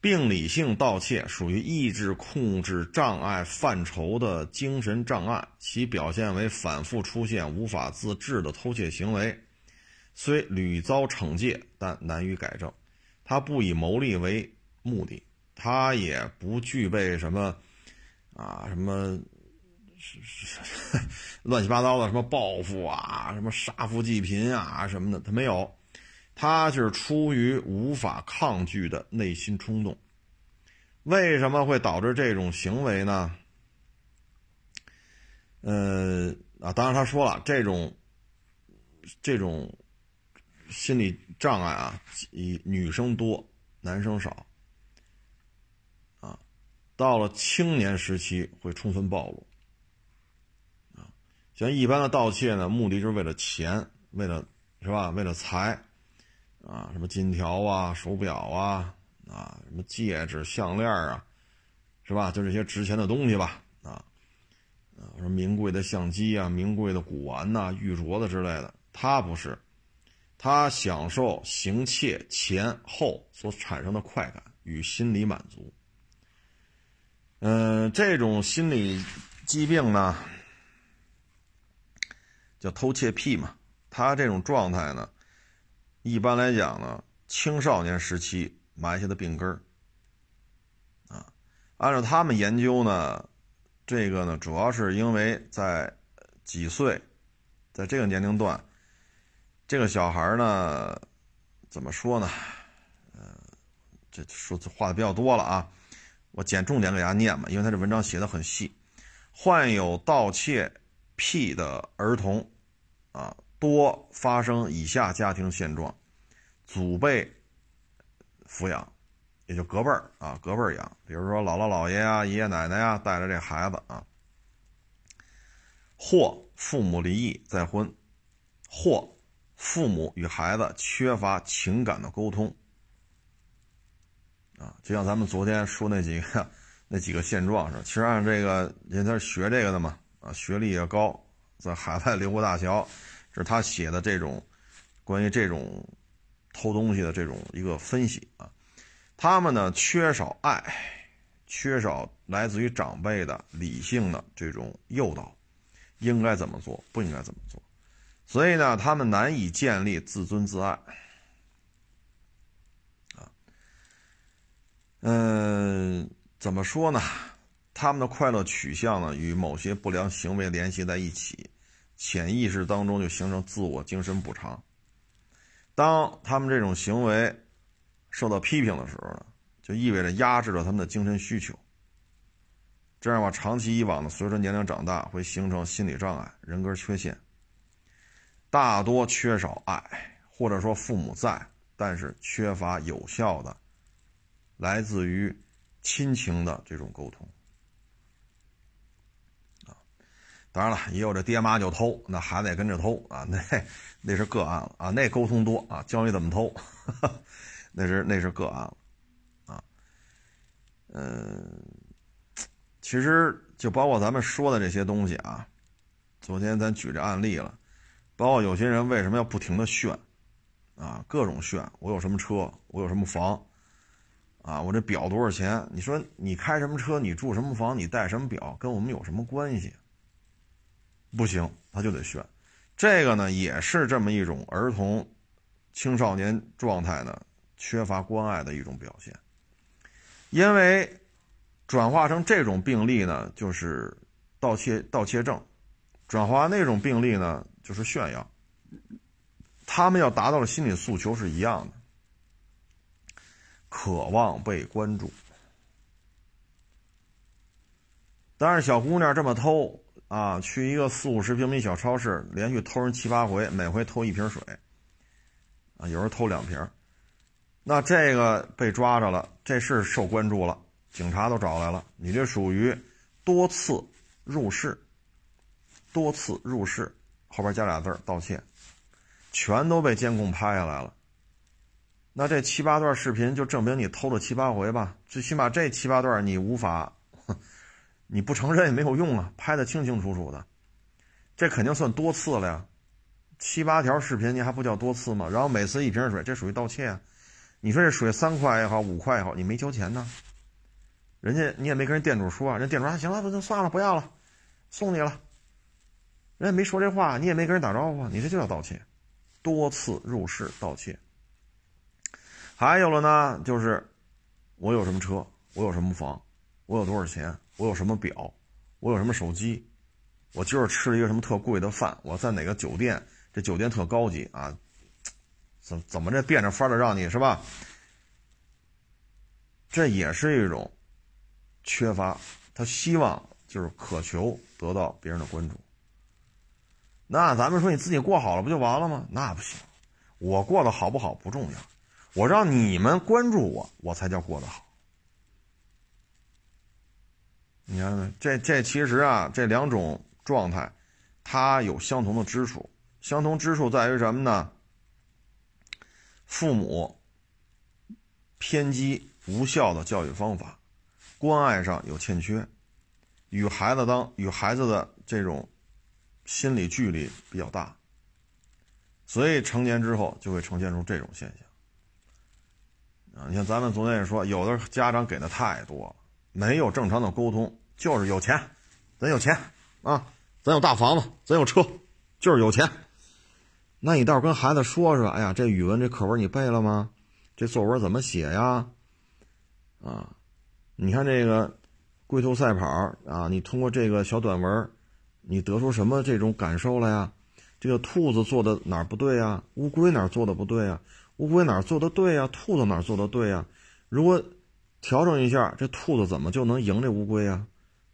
病理性盗窃属于意志控制障碍范畴的精神障碍，其表现为反复出现无法自制的偷窃行为，虽屡遭惩戒，但难于改正。他不以牟利为目的，他也不具备什么啊什么。*laughs* 乱七八糟的什么报复啊，什么杀富济贫啊什么的，他没有，他就是出于无法抗拒的内心冲动。为什么会导致这种行为呢？呃啊，当然他说了，这种这种心理障碍啊，以女生多，男生少啊，到了青年时期会充分暴露。像一般的盗窃呢，目的就是为了钱，为了是吧？为了财，啊，什么金条啊、手表啊、啊，什么戒指、项链啊，是吧？就这些值钱的东西吧，啊，啊，什么名贵的相机啊、名贵的古玩呐、玉镯子之类的，他不是，他享受行窃前后所产生的快感与心理满足。嗯，这种心理疾病呢？叫偷窃癖嘛，他这种状态呢，一般来讲呢，青少年时期埋下的病根儿，啊，按照他们研究呢，这个呢，主要是因为在几岁，在这个年龄段，这个小孩呢，怎么说呢？呃，这说话的比较多了啊，我捡重点给大家念嘛，因为他这文章写的很细，患有盗窃。癖的儿童，啊，多发生以下家庭现状：祖辈抚养，也就隔辈儿啊，隔辈儿养。比如说姥姥姥爷啊、爷爷奶奶呀带着这孩子啊，或父母离异再婚，或父母与孩子缺乏情感的沟通，啊，就像咱们昨天说那几个那几个现状似的。其实按这个，人家学这个的嘛，啊，学历也高，在海外留过大学，这是他写的这种关于这种偷东西的这种一个分析啊。他们呢缺少爱，缺少来自于长辈的理性的这种诱导，应该怎么做，不应该怎么做。所以呢，他们难以建立自尊自爱，啊，嗯，怎么说呢？他们的快乐取向呢，与某些不良行为联系在一起，潜意识当中就形成自我精神补偿。当他们这种行为受到批评的时候呢，就意味着压制了他们的精神需求。这样吧，长期以往呢，随着年龄长大，会形成心理障碍、人格缺陷。大多缺少爱，或者说父母在，但是缺乏有效的来自于亲情的这种沟通啊。当然了，也有这爹妈就偷，那孩子也跟着偷啊，那那是个案了啊。那沟通多啊，教你怎么偷，*laughs* 那是那是个案了啊。嗯，其实就包括咱们说的这些东西啊，昨天咱举这案例了。包括有些人为什么要不停的炫，啊，各种炫，我有什么车，我有什么房，啊，我这表多少钱？你说你开什么车，你住什么房，你戴什么表，跟我们有什么关系？不行，他就得炫。这个呢，也是这么一种儿童、青少年状态呢缺乏关爱的一种表现。因为转化成这种病例呢，就是盗窃盗窃症；转化那种病例呢。就是炫耀，他们要达到的心理诉求是一样的，渴望被关注。但是小姑娘这么偷啊，去一个四五十平米小超市，连续偷人七八回，每回偷一瓶水，啊，有人偷两瓶，那这个被抓着了，这事受关注了，警察都找来了，你这属于多次入室，多次入室。后边加俩字儿盗窃，全都被监控拍下来了。那这七八段视频就证明你偷了七八回吧？最起码这七八段你无法，你不承认也没有用啊，拍的清清楚楚的，这肯定算多次了呀。七八条视频你还不叫多次吗？然后每次一瓶水，这属于盗窃啊。你说这水三块也好，五块也好，你没交钱呢，人家你也没跟人店主说，人店主说行了，那就算了，不要了，送你了。人家没说这话，你也没跟人打招呼，你这就叫盗窃，多次入室盗窃。还有了呢，就是我有什么车，我有什么房，我有多少钱，我有什么表，我有什么手机，我今儿吃了一个什么特贵的饭，我在哪个酒店，这酒店特高级啊，怎怎么这变着法的让你是吧？这也是一种缺乏，他希望就是渴求得到别人的关注。那咱们说你自己过好了不就完了吗？那不行，我过得好不好不重要，我让你们关注我，我才叫过得好。你看，这这其实啊，这两种状态，它有相同的之处，相同之处在于什么呢？父母偏激无效的教育方法，关爱上有欠缺，与孩子当与孩子的这种。心理距离比较大，所以成年之后就会呈现出这种现象。啊，你像咱们昨天也说，有的家长给的太多了，没有正常的沟通，就是有钱，咱有钱啊，咱有大房子，咱有车，就是有钱。那你倒是跟孩子说说，哎呀，这语文这课文你背了吗？这作文怎么写呀？啊，你看这个龟兔赛跑啊，你通过这个小短文。你得出什么这种感受了呀？这个兔子做的哪儿不对呀？乌龟哪儿做的不对呀？乌龟哪儿做的对呀？兔子哪儿做的对呀？如果调整一下，这兔子怎么就能赢这乌龟啊？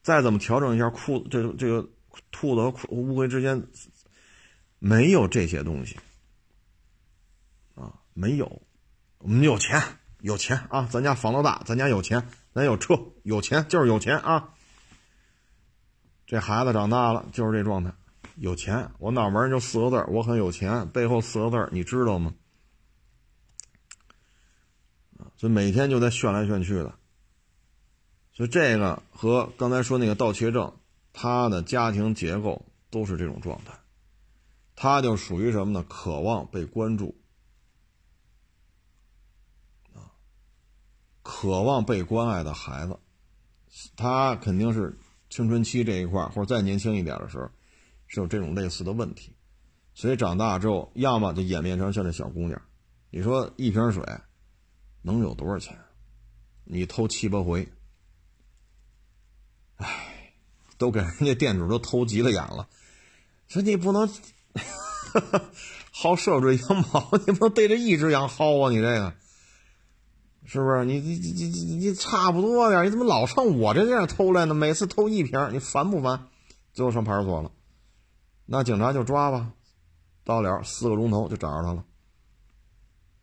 再怎么调整一下，裤这这个兔子和乌龟之间没有这些东西啊，没有。我们有钱，有钱啊！咱家房子大，咱家有钱，咱有车，有钱就是有钱啊。这孩子长大了就是这状态，有钱。我脑门就四个字我很有钱。背后四个字你知道吗？所以每天就在炫来炫去的。所以这个和刚才说那个盗窃症，他的家庭结构都是这种状态，他就属于什么呢？渴望被关注，啊，渴望被关爱的孩子，他肯定是青春期这一块或者再年轻一点的时候，是有这种类似的问题，所以长大之后，要么就演变成像这小姑娘，你说一瓶水能有多少钱？你偷七八回。唉，都给人家店主都偷急了眼了，说你不能薅涉水羊毛，你不能对着一只羊薅啊！你这个是不是？你你你你你差不多点，你怎么老上我这地儿偷来呢？每次偷一瓶，你烦不烦？最后上派出所了，那警察就抓吧，到了四个钟头就找着他了。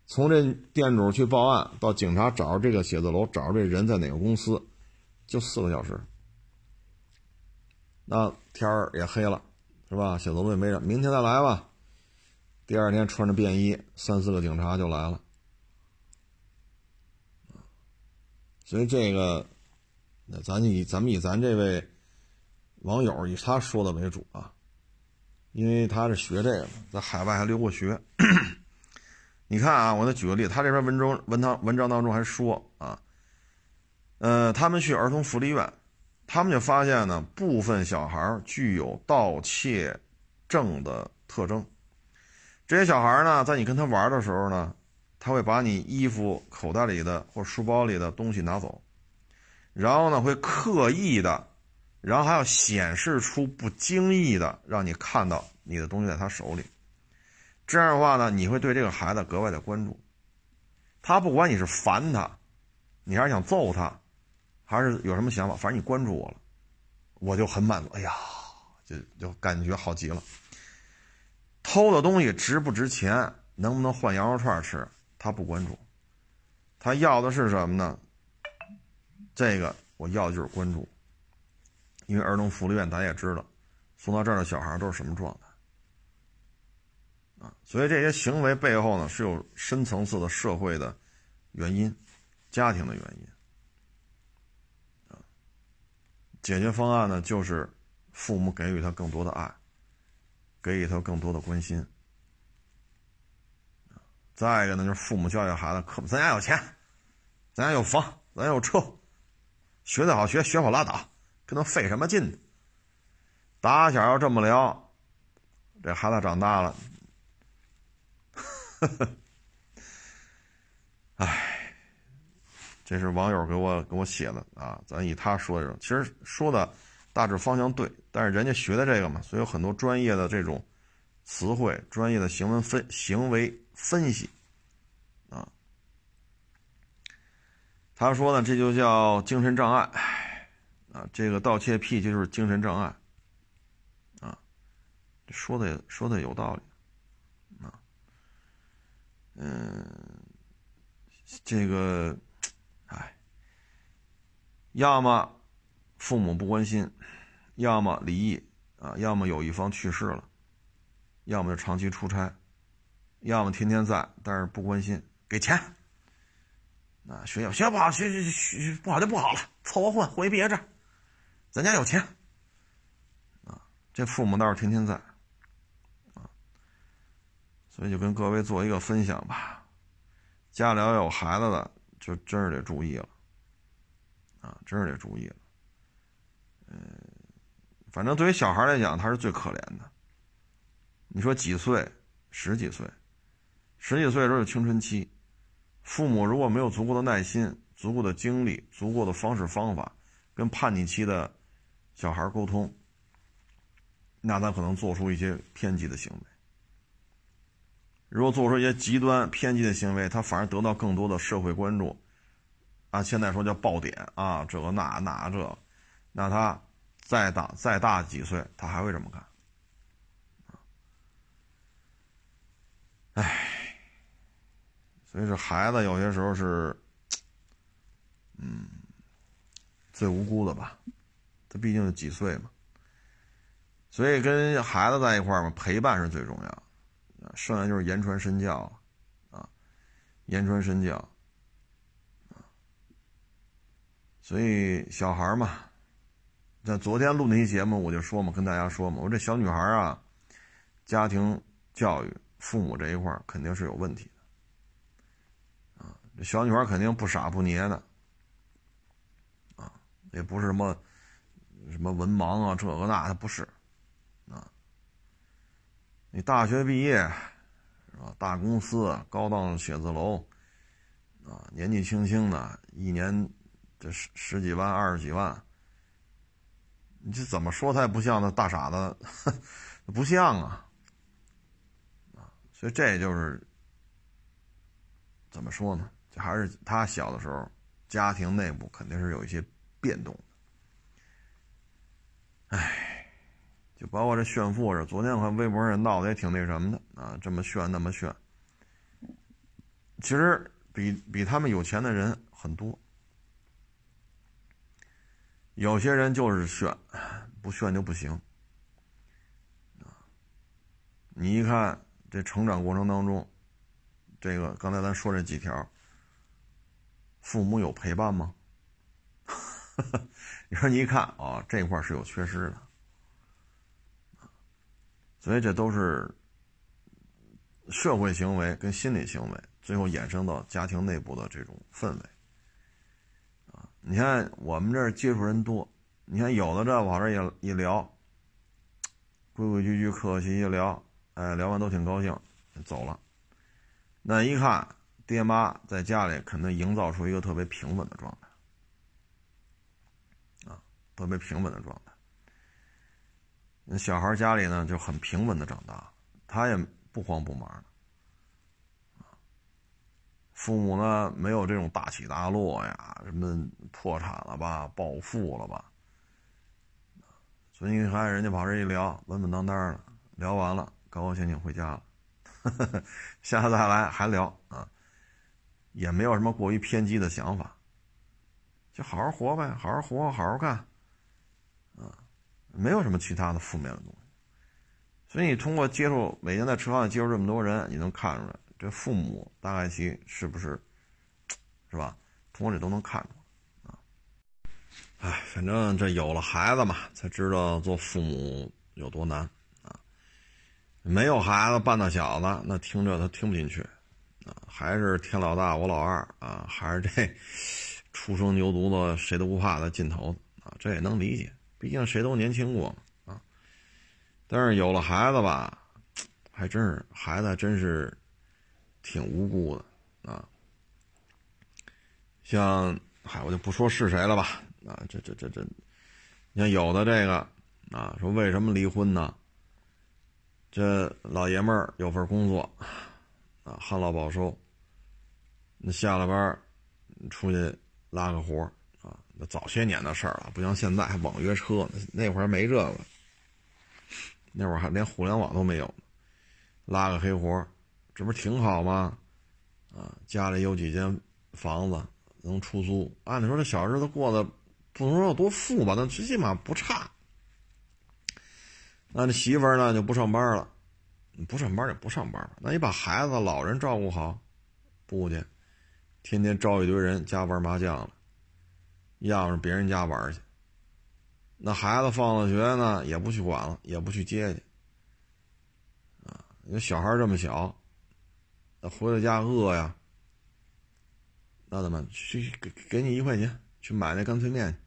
从这店主去报案到警察找着这个写字楼，找着这人在哪个公司，就四个小时。那天儿也黑了，是吧？写字楼也没人，明天再来吧。第二天穿着便衣，三四个警察就来了。所以这个，那咱以咱们以咱这位网友以他说的为主啊，因为他是学这个，在海外还留过学。*clears throat* 你看啊，我再举个例，他这篇文中文章文章当中还说啊，呃，他们去儿童福利院。他们就发现呢，部分小孩具有盗窃症的特征。这些小孩呢，在你跟他玩的时候呢，他会把你衣服口袋里的或书包里的东西拿走，然后呢，会刻意的，然后还要显示出不经意的让你看到你的东西在他手里。这样的话呢，你会对这个孩子格外的关注。他不管你是烦他，你还是想揍他。还是有什么想法？反正你关注我了，我就很满足。哎呀，就就感觉好极了。偷的东西值不值钱？能不能换羊肉串吃？他不关注，他要的是什么呢？这个我要的就是关注。因为儿童福利院，咱也知道，送到这儿的小孩都是什么状态所以这些行为背后呢，是有深层次的社会的原因、家庭的原因。啊解决方案呢，就是父母给予他更多的爱，给予他更多的关心。再一个呢，就是父母教育孩子，可咱家有钱，咱家有房，咱有车，学得好学，学不好拉倒，跟他费什么劲？打小要这么聊，这孩子长大了，呵呵，唉。这是网友给我给我写的啊，咱以他说的，其实说的大致方向对，但是人家学的这个嘛，所以有很多专业的这种词汇、专业的行为分行为分析啊。他说呢，这就叫精神障碍啊，这个盗窃癖就是精神障碍啊，说的说的有道理，嗯，这个。哎要么父母不关心，要么离异啊，要么有一方去世了，要么就长期出差，要么天天在，但是不关心，给钱。啊，学校学校不好，学学学不好就不好了，凑合混混一毕业证，咱家有钱。啊，这父母倒是天天在，所以就跟各位做一个分享吧，家里要有孩子的，就真是得注意了。啊，真是得注意了。嗯，反正对于小孩来讲，他是最可怜的。你说几岁？十几岁，十几岁的时候是青春期，父母如果没有足够的耐心、足够的精力、足够的方式方法，跟叛逆期的小孩沟通，那他可能做出一些偏激的行为。如果做出一些极端偏激的行为，他反而得到更多的社会关注。啊，现在说叫爆点啊，这个那那这，那他再大再大几岁，他还会这么干，唉，所以这孩子有些时候是，嗯，最无辜的吧？他毕竟是几岁嘛，所以跟孩子在一块儿嘛，陪伴是最重要，剩下就是言传身教，啊，言传身教，啊，所以小孩嘛，在昨天录那期节目我就说嘛，跟大家说嘛，我这小女孩啊，家庭教育。父母这一块肯定是有问题的，啊，这小女孩肯定不傻不捏的，啊，也不是什么什么文盲啊，这个那的不是，你大学毕业是吧？大公司、高档写字楼，啊，年纪轻轻的，一年这十十几万、二十几万，你这怎么说他也不像那大傻子，*laughs* 不像啊。所以这就是怎么说呢？就还是他小的时候，家庭内部肯定是有一些变动的。哎，包括这炫富这，昨天我看微博上闹得也挺那什么的啊，这么炫那么炫。其实比比他们有钱的人很多，有些人就是炫，不炫就不行你一看。这成长过程当中，这个刚才咱说这几条，父母有陪伴吗？*laughs* 你说你一看啊，这块是有缺失的，所以这都是社会行为跟心理行为，最后衍生到家庭内部的这种氛围啊。你看我们这儿接触人多，你看有的这往这一一聊，规规矩矩、客客气气聊。哎，聊完都挺高兴，走了。那一看，爹妈在家里肯定营造出一个特别平稳的状态，啊，特别平稳的状态。那小孩家里呢就很平稳的长大，他也不慌不忙的，父母呢没有这种大起大落呀，什么破产了吧，暴富了吧，所以你看人家跑这一聊，稳稳当当的，聊完了。高高兴兴回家了，*laughs* 下次再来还聊啊，也没有什么过于偏激的想法，就好好活呗，好好活，好好干，没有什么其他的负面的东西。所以你通过接触每天在车上接触这么多人，你能看出来这父母大概其是不是，是吧？通过这都能看出来啊。哎，反正这有了孩子嘛，才知道做父母有多难啊。没有孩子半大小子，那听着他听不进去，啊，还是天老大我老二啊，还是这 *laughs* 初生牛犊子谁都不怕的劲头啊，这也能理解，毕竟谁都年轻过啊。但是有了孩子吧，还真是孩子真是挺无辜的啊。像嗨，我就不说是谁了吧啊，这这这这，你看有的这个啊，说为什么离婚呢？这老爷们儿有份工作，啊，旱涝保收。那下了班出去拉个活啊，那早些年的事儿了，不像现在还网约车，那会儿没这个，那会儿还连互联网都没有，拉个黑活这不是挺好吗？啊，家里有几间房子能出租，按理说这小日子过得不能说有多富吧，但最起码不差。那这媳妇儿呢就不上班了，不上班就不上班那你把孩子、老人照顾好，不去，天天招一堆人家玩麻将了，要是别人家玩去。那孩子放了学呢，也不去管了，也不去接去。啊，那小孩这么小，那回到家饿呀，那怎么去给给你一块钱去买那干脆面？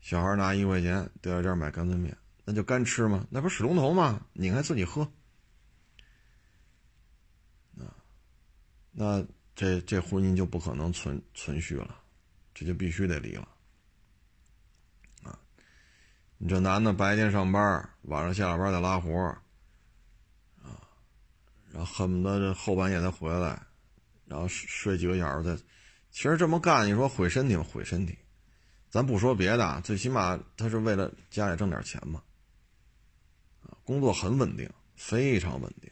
小孩拿一块钱，到这儿买干脆面。那就干吃吗？那不是水龙头吗？拧开自己喝。啊，那这这婚姻就不可能存存续了，这就必须得离了。啊，你这男的白天上班，晚上下了班再拉活啊，然后恨不得这后半夜才回来，然后睡睡几个小时再。其实这么干，你说毁身体吗？毁身体。咱不说别的，最起码他是为了家里挣点钱嘛。工作很稳定，非常稳定，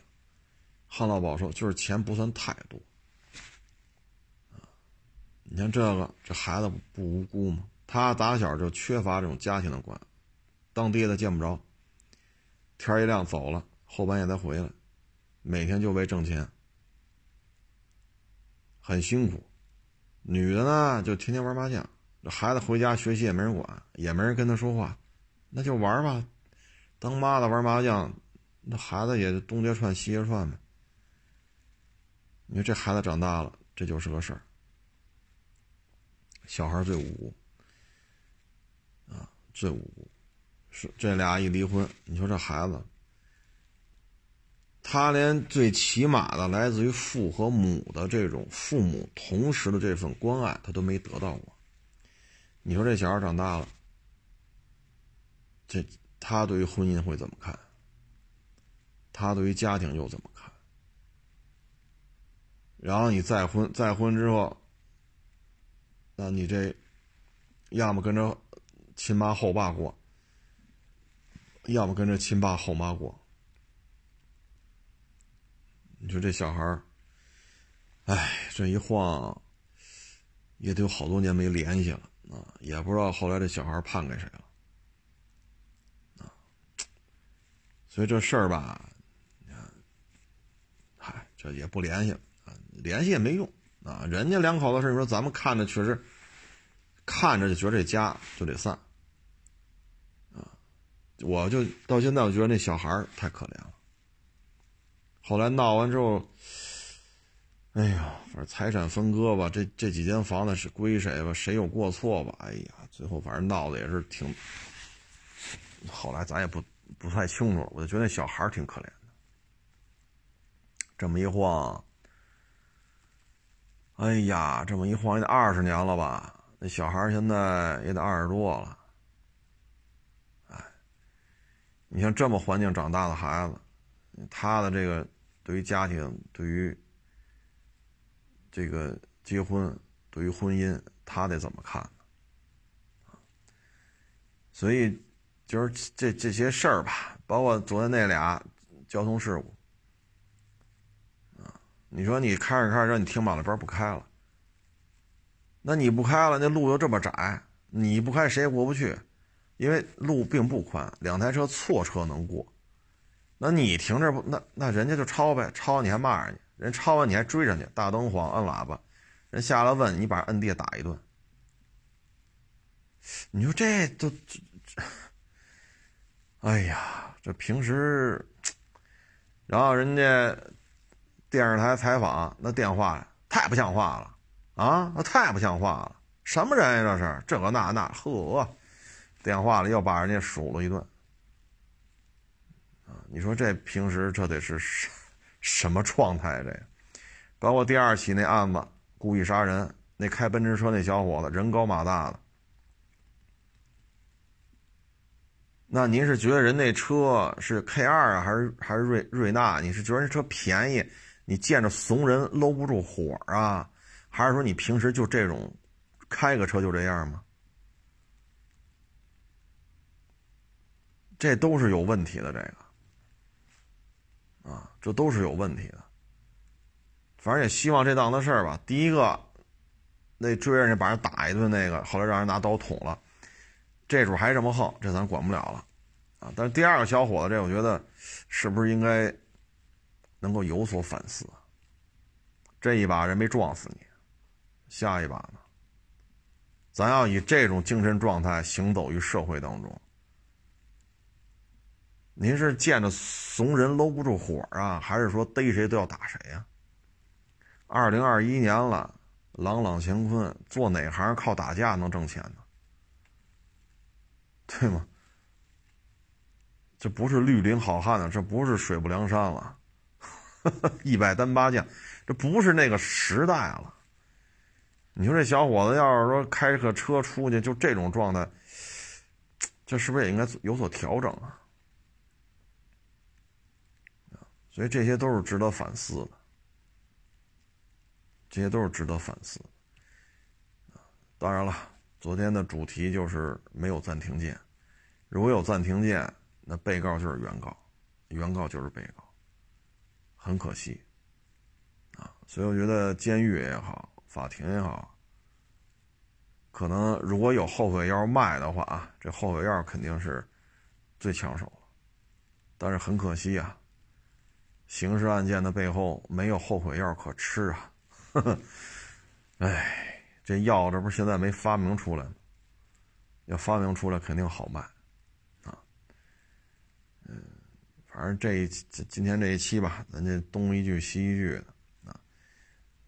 旱涝保收就是钱不算太多。你看这个，这孩子不无辜吗？他打小就缺乏这种家庭的关，当爹的见不着，天一亮走了，后半夜再回来，每天就为挣钱，很辛苦。女的呢，就天天玩麻将，这孩子回家学习也没人管，也没人跟他说话，那就玩吧。当妈的玩麻将，那孩子也东街串西街串呗。你说这孩子长大了，这就是个事儿。小孩最无辜啊，最无辜，是这俩一离婚，你说这孩子，他连最起码的来自于父和母的这种父母同时的这份关爱，他都没得到过。你说这小孩长大了，这他对于婚姻会怎么看？他对于家庭又怎么看？然后你再婚，再婚之后。那你这，要么跟着亲妈后爸过，要么跟着亲爸后妈过。你说这小孩儿，哎，这一晃也得有好多年没联系了啊，也不知道后来这小孩判给谁了啊。所以这事儿吧，你看，嗨，这也不联系了啊，联系也没用。啊，人家两口子事你说咱们看着确实，看着就觉得这家就得散，啊，我就到现在我觉得那小孩太可怜了。后来闹完之后，哎呀，反正财产分割吧，这这几间房子是归谁吧，谁有过错吧？哎呀，最后反正闹的也是挺，后来咱也不不太清楚，我就觉得那小孩挺可怜的，这么一晃。哎呀，这么一晃也得二十年了吧？那小孩现在也得二十多了。哎，你像这么环境长大的孩子，他的这个对于家庭、对于这个结婚、对于婚姻，他得怎么看呢？所以，就是这这些事儿吧，包括昨天那俩交通事故。你说你开着开着，让你停马路边不开了，那你不开了，那路又这么窄，你不开谁也过不去，因为路并不宽，两台车错车能过，那你停这不，那那人家就超呗，超你还骂人家，人超完你还追上去，大灯晃，摁喇叭，人下来问你，把摁地下打一顿，你说这都这，哎呀，这平时，然后人家。电视台采访那电话太不像话了啊！那太不像话了，什么人呀？这是这个那那呵，电话里又把人家数了一顿啊！你说这平时这得是什什么状态？这，包括第二起那案子，故意杀人，那开奔驰车那小伙子人高马大的，那您是觉得人那车是 K 二啊，还是还是瑞瑞纳？你是觉得这车便宜？你见着怂人搂不住火啊？还是说你平时就这种，开个车就这样吗？这都是有问题的，这个，啊，这都是有问题的。反正也希望这档子事儿吧。第一个，那追人家把人打一顿那个，后来让人拿刀捅了，这主还这么横，这咱管不了了，啊。但是第二个小伙子，这我觉得是不是应该？能够有所反思，这一把人没撞死你，下一把呢？咱要以这种精神状态行走于社会当中。您是见着怂人搂不住火啊，还是说逮谁都要打谁呀？二零二一年了，朗朗乾坤，做哪行靠打架能挣钱呢？*laughs* 对吗？这不是绿林好汉了，这不是水泊梁山了。*laughs* 一百单八将，这不是那个时代了。你说这小伙子要是说开个车出去就这种状态，这是不是也应该有所调整啊？所以这些都是值得反思的，这些都是值得反思。当然了，昨天的主题就是没有暂停键，如果有暂停键，那被告就是原告，原告就是被告。很可惜啊。所以我觉得监狱也好，法庭也好，可能如果有后悔药卖的话啊，这后悔药肯定是最抢手了。但是很可惜啊，刑事案件的背后没有后悔药可吃啊。呵呵哎，这药这不是现在没发明出来吗？要发明出来肯定好卖。反正这一今天这一期吧，咱这东一句西一句的，啊，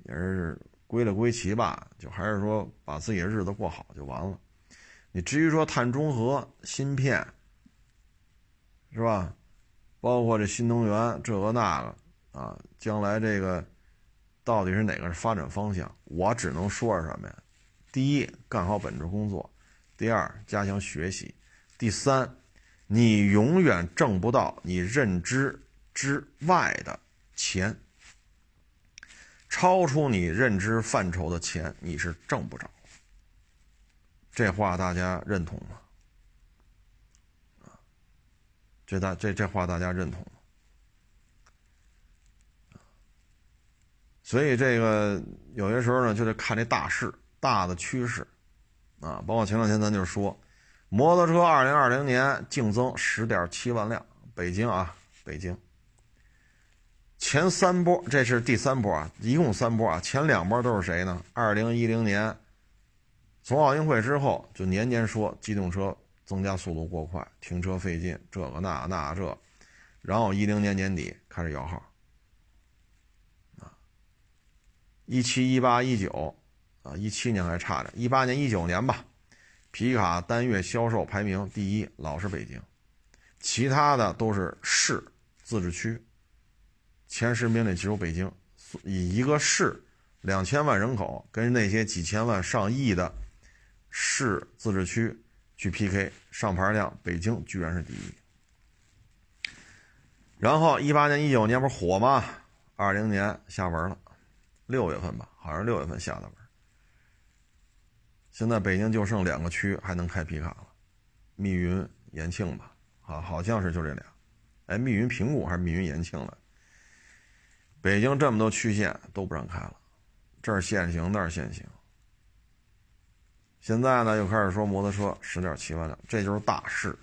也是归了归齐吧，就还是说把自己的日子过好就完了。你至于说碳中和、芯片，是吧？包括这新能源这个那个啊，将来这个到底是哪个是发展方向？我只能说是什么呀？第一，干好本职工作；第二，加强学习；第三。你永远挣不到你认知之外的钱，超出你认知范畴的钱你是挣不着。这话大家认同吗？这大这这话大家认同吗？所以这个有些时候呢，就得看这大势、大的趋势，啊，包括前两天咱就说。摩托车二零二零年净增十点七万辆，北京啊，北京。前三波，这是第三波啊，一共三波啊。前两波都是谁呢？二零一零年，从奥运会之后就年年说机动车增加速度过快，停车费劲，这个那那这，然后一零年年底开始摇号，啊，一七一八一九，啊，一七年还差点，一八年一九年吧。皮卡单月销售排名第一，老是北京，其他的都是市、自治区。前十名里只有北京，以一个市两千万人口跟那些几千万、上亿的市、自治区去 PK，上牌量北京居然是第一。然后一八年、一九年不是火吗？二零年下文了，六月份吧，好像是六月份下的文。现在北京就剩两个区还能开皮卡了，密云、延庆吧，啊，好像是就这俩。哎，密云、平谷还是密云、延庆了？北京这么多区县都不让开了，这儿限行那儿限行。现在呢又开始说摩托车十点七万辆，这就是大势，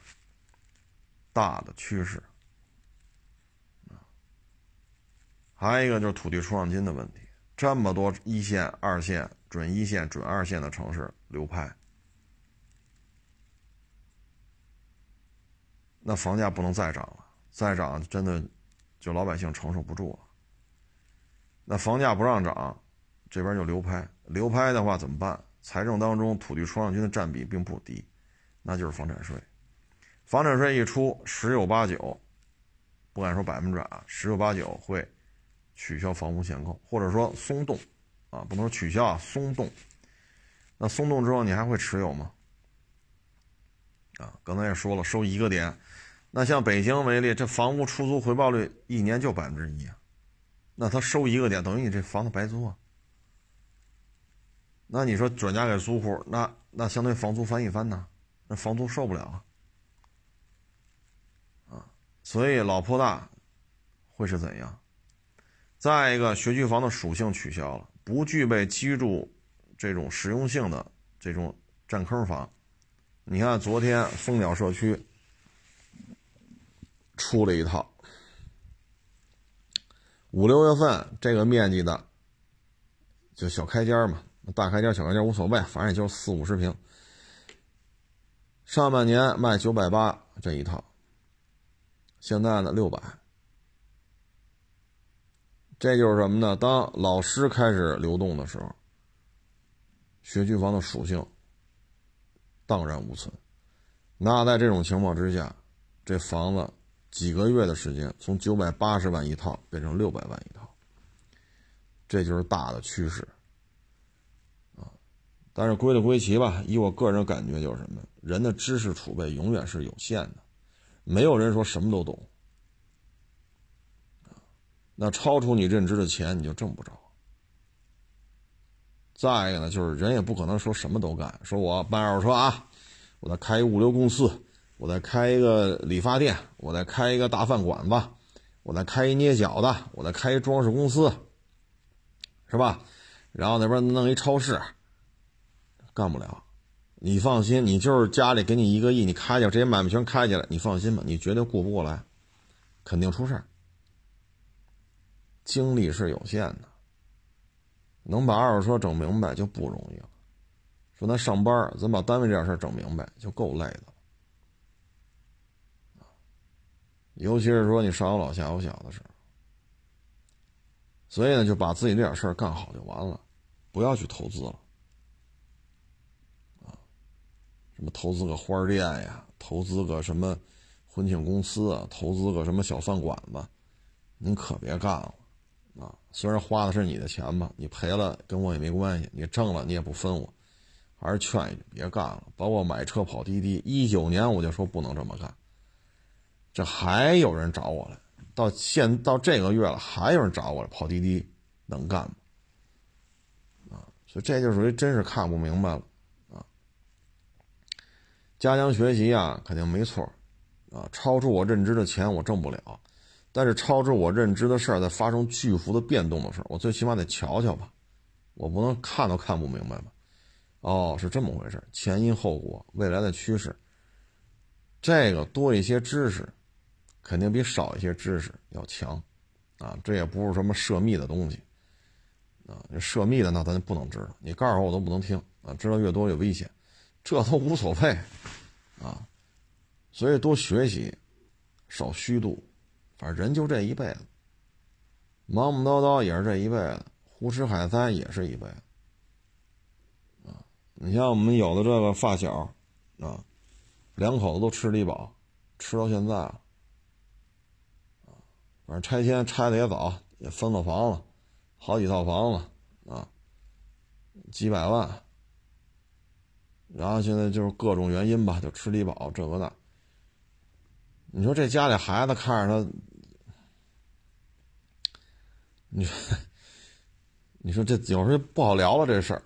大的趋势。还有一个就是土地出让金的问题，这么多一线、二线。准一线、准二线的城市流拍，那房价不能再涨了，再涨真的就老百姓承受不住了。那房价不让涨，这边就流拍，流拍的话怎么办？财政当中土地出让金的占比并不低，那就是房产税。房产税一出，十有八九，不敢说百分之百，十有八九会取消房屋限购，或者说松动。啊，不能说取消啊，松动。那松动之后，你还会持有吗？啊，刚才也说了，收一个点。那像北京为例，这房屋出租回报率一年就百分之一啊，那他收一个点，等于你这房子白租啊。那你说转嫁给租户，那那相当于房租翻一番呢？那房租受不了啊。啊，所以老破大会是怎样？再一个，学区房的属性取消了。不具备居住这种实用性的这种占坑房，你看昨天蜂鸟社区出了一套，五六月份这个面积的就小开间嘛，大开间小开间无所谓，反正也就四五十平。上半年卖九百八这一套，现在呢六百。这就是什么呢？当老师开始流动的时候，学区房的属性荡然无存。那在这种情况之下，这房子几个月的时间，从九百八十万一套变成六百万一套，这就是大的趋势啊。但是归了归齐吧，以我个人感觉就是什么？人的知识储备永远是有限的，没有人说什么都懂。那超出你认知的钱，你就挣不着。再一个呢，就是人也不可能说什么都干，说我办二手车啊，我再开一物流公司，我再开一个理发店，我再开一个大饭馆子，我再开一捏脚的，我再开一装饰公司，是吧？然后那边弄一超市，干不了。你放心，你就是家里给你一个亿，你开去这些买卖全开起来，你放心吧，你绝对顾不过来，肯定出事儿。精力是有限的，能把二手车整明白就不容易了。说咱上班，咱把单位这点事整明白就够累的尤其是说你上有老下有小的时候，所以呢，就把自己这点事儿干好就完了，不要去投资了。啊，什么投资个花店呀，投资个什么婚庆公司啊，投资个什么小饭馆子，您可别干了！虽然花的是你的钱吧，你赔了跟我也没关系，你挣了你也不分我。还是劝一句，别干了。包括买车跑滴滴，一九年我就说不能这么干。这还有人找我来，到现到这个月了，还有人找我来跑滴滴，能干吗？啊，所以这就属于真是看不明白了啊。加强学习啊，肯定没错啊。超出我认知的钱我挣不了，但是超出我认知的事儿在发生巨幅的变动的时候，我最起码得瞧瞧吧，我不能看都看不明白吧。哦，是这么回事，前因后果，未来的趋势，这个多一些知识，肯定比少一些知识要强，啊，这也不是什么涉密的东西，啊，涉密的那咱就不能知道，你告诉我我都不能听，啊，知道越多越危险，这都无所谓，啊，所以多学习，少虚度，反正人就这一辈子，忙忙叨叨也是这一辈子，胡吃海塞也是一辈子。你像我们有的这个发小，啊，两口子都吃低保，吃到现在，啊，反正拆迁拆的也早，也分了房了，好几套房子，啊，几百万，然后现在就是各种原因吧，就吃低保这个那。你说这家里孩子看着他，你说，你说这有时候不好聊了这事儿。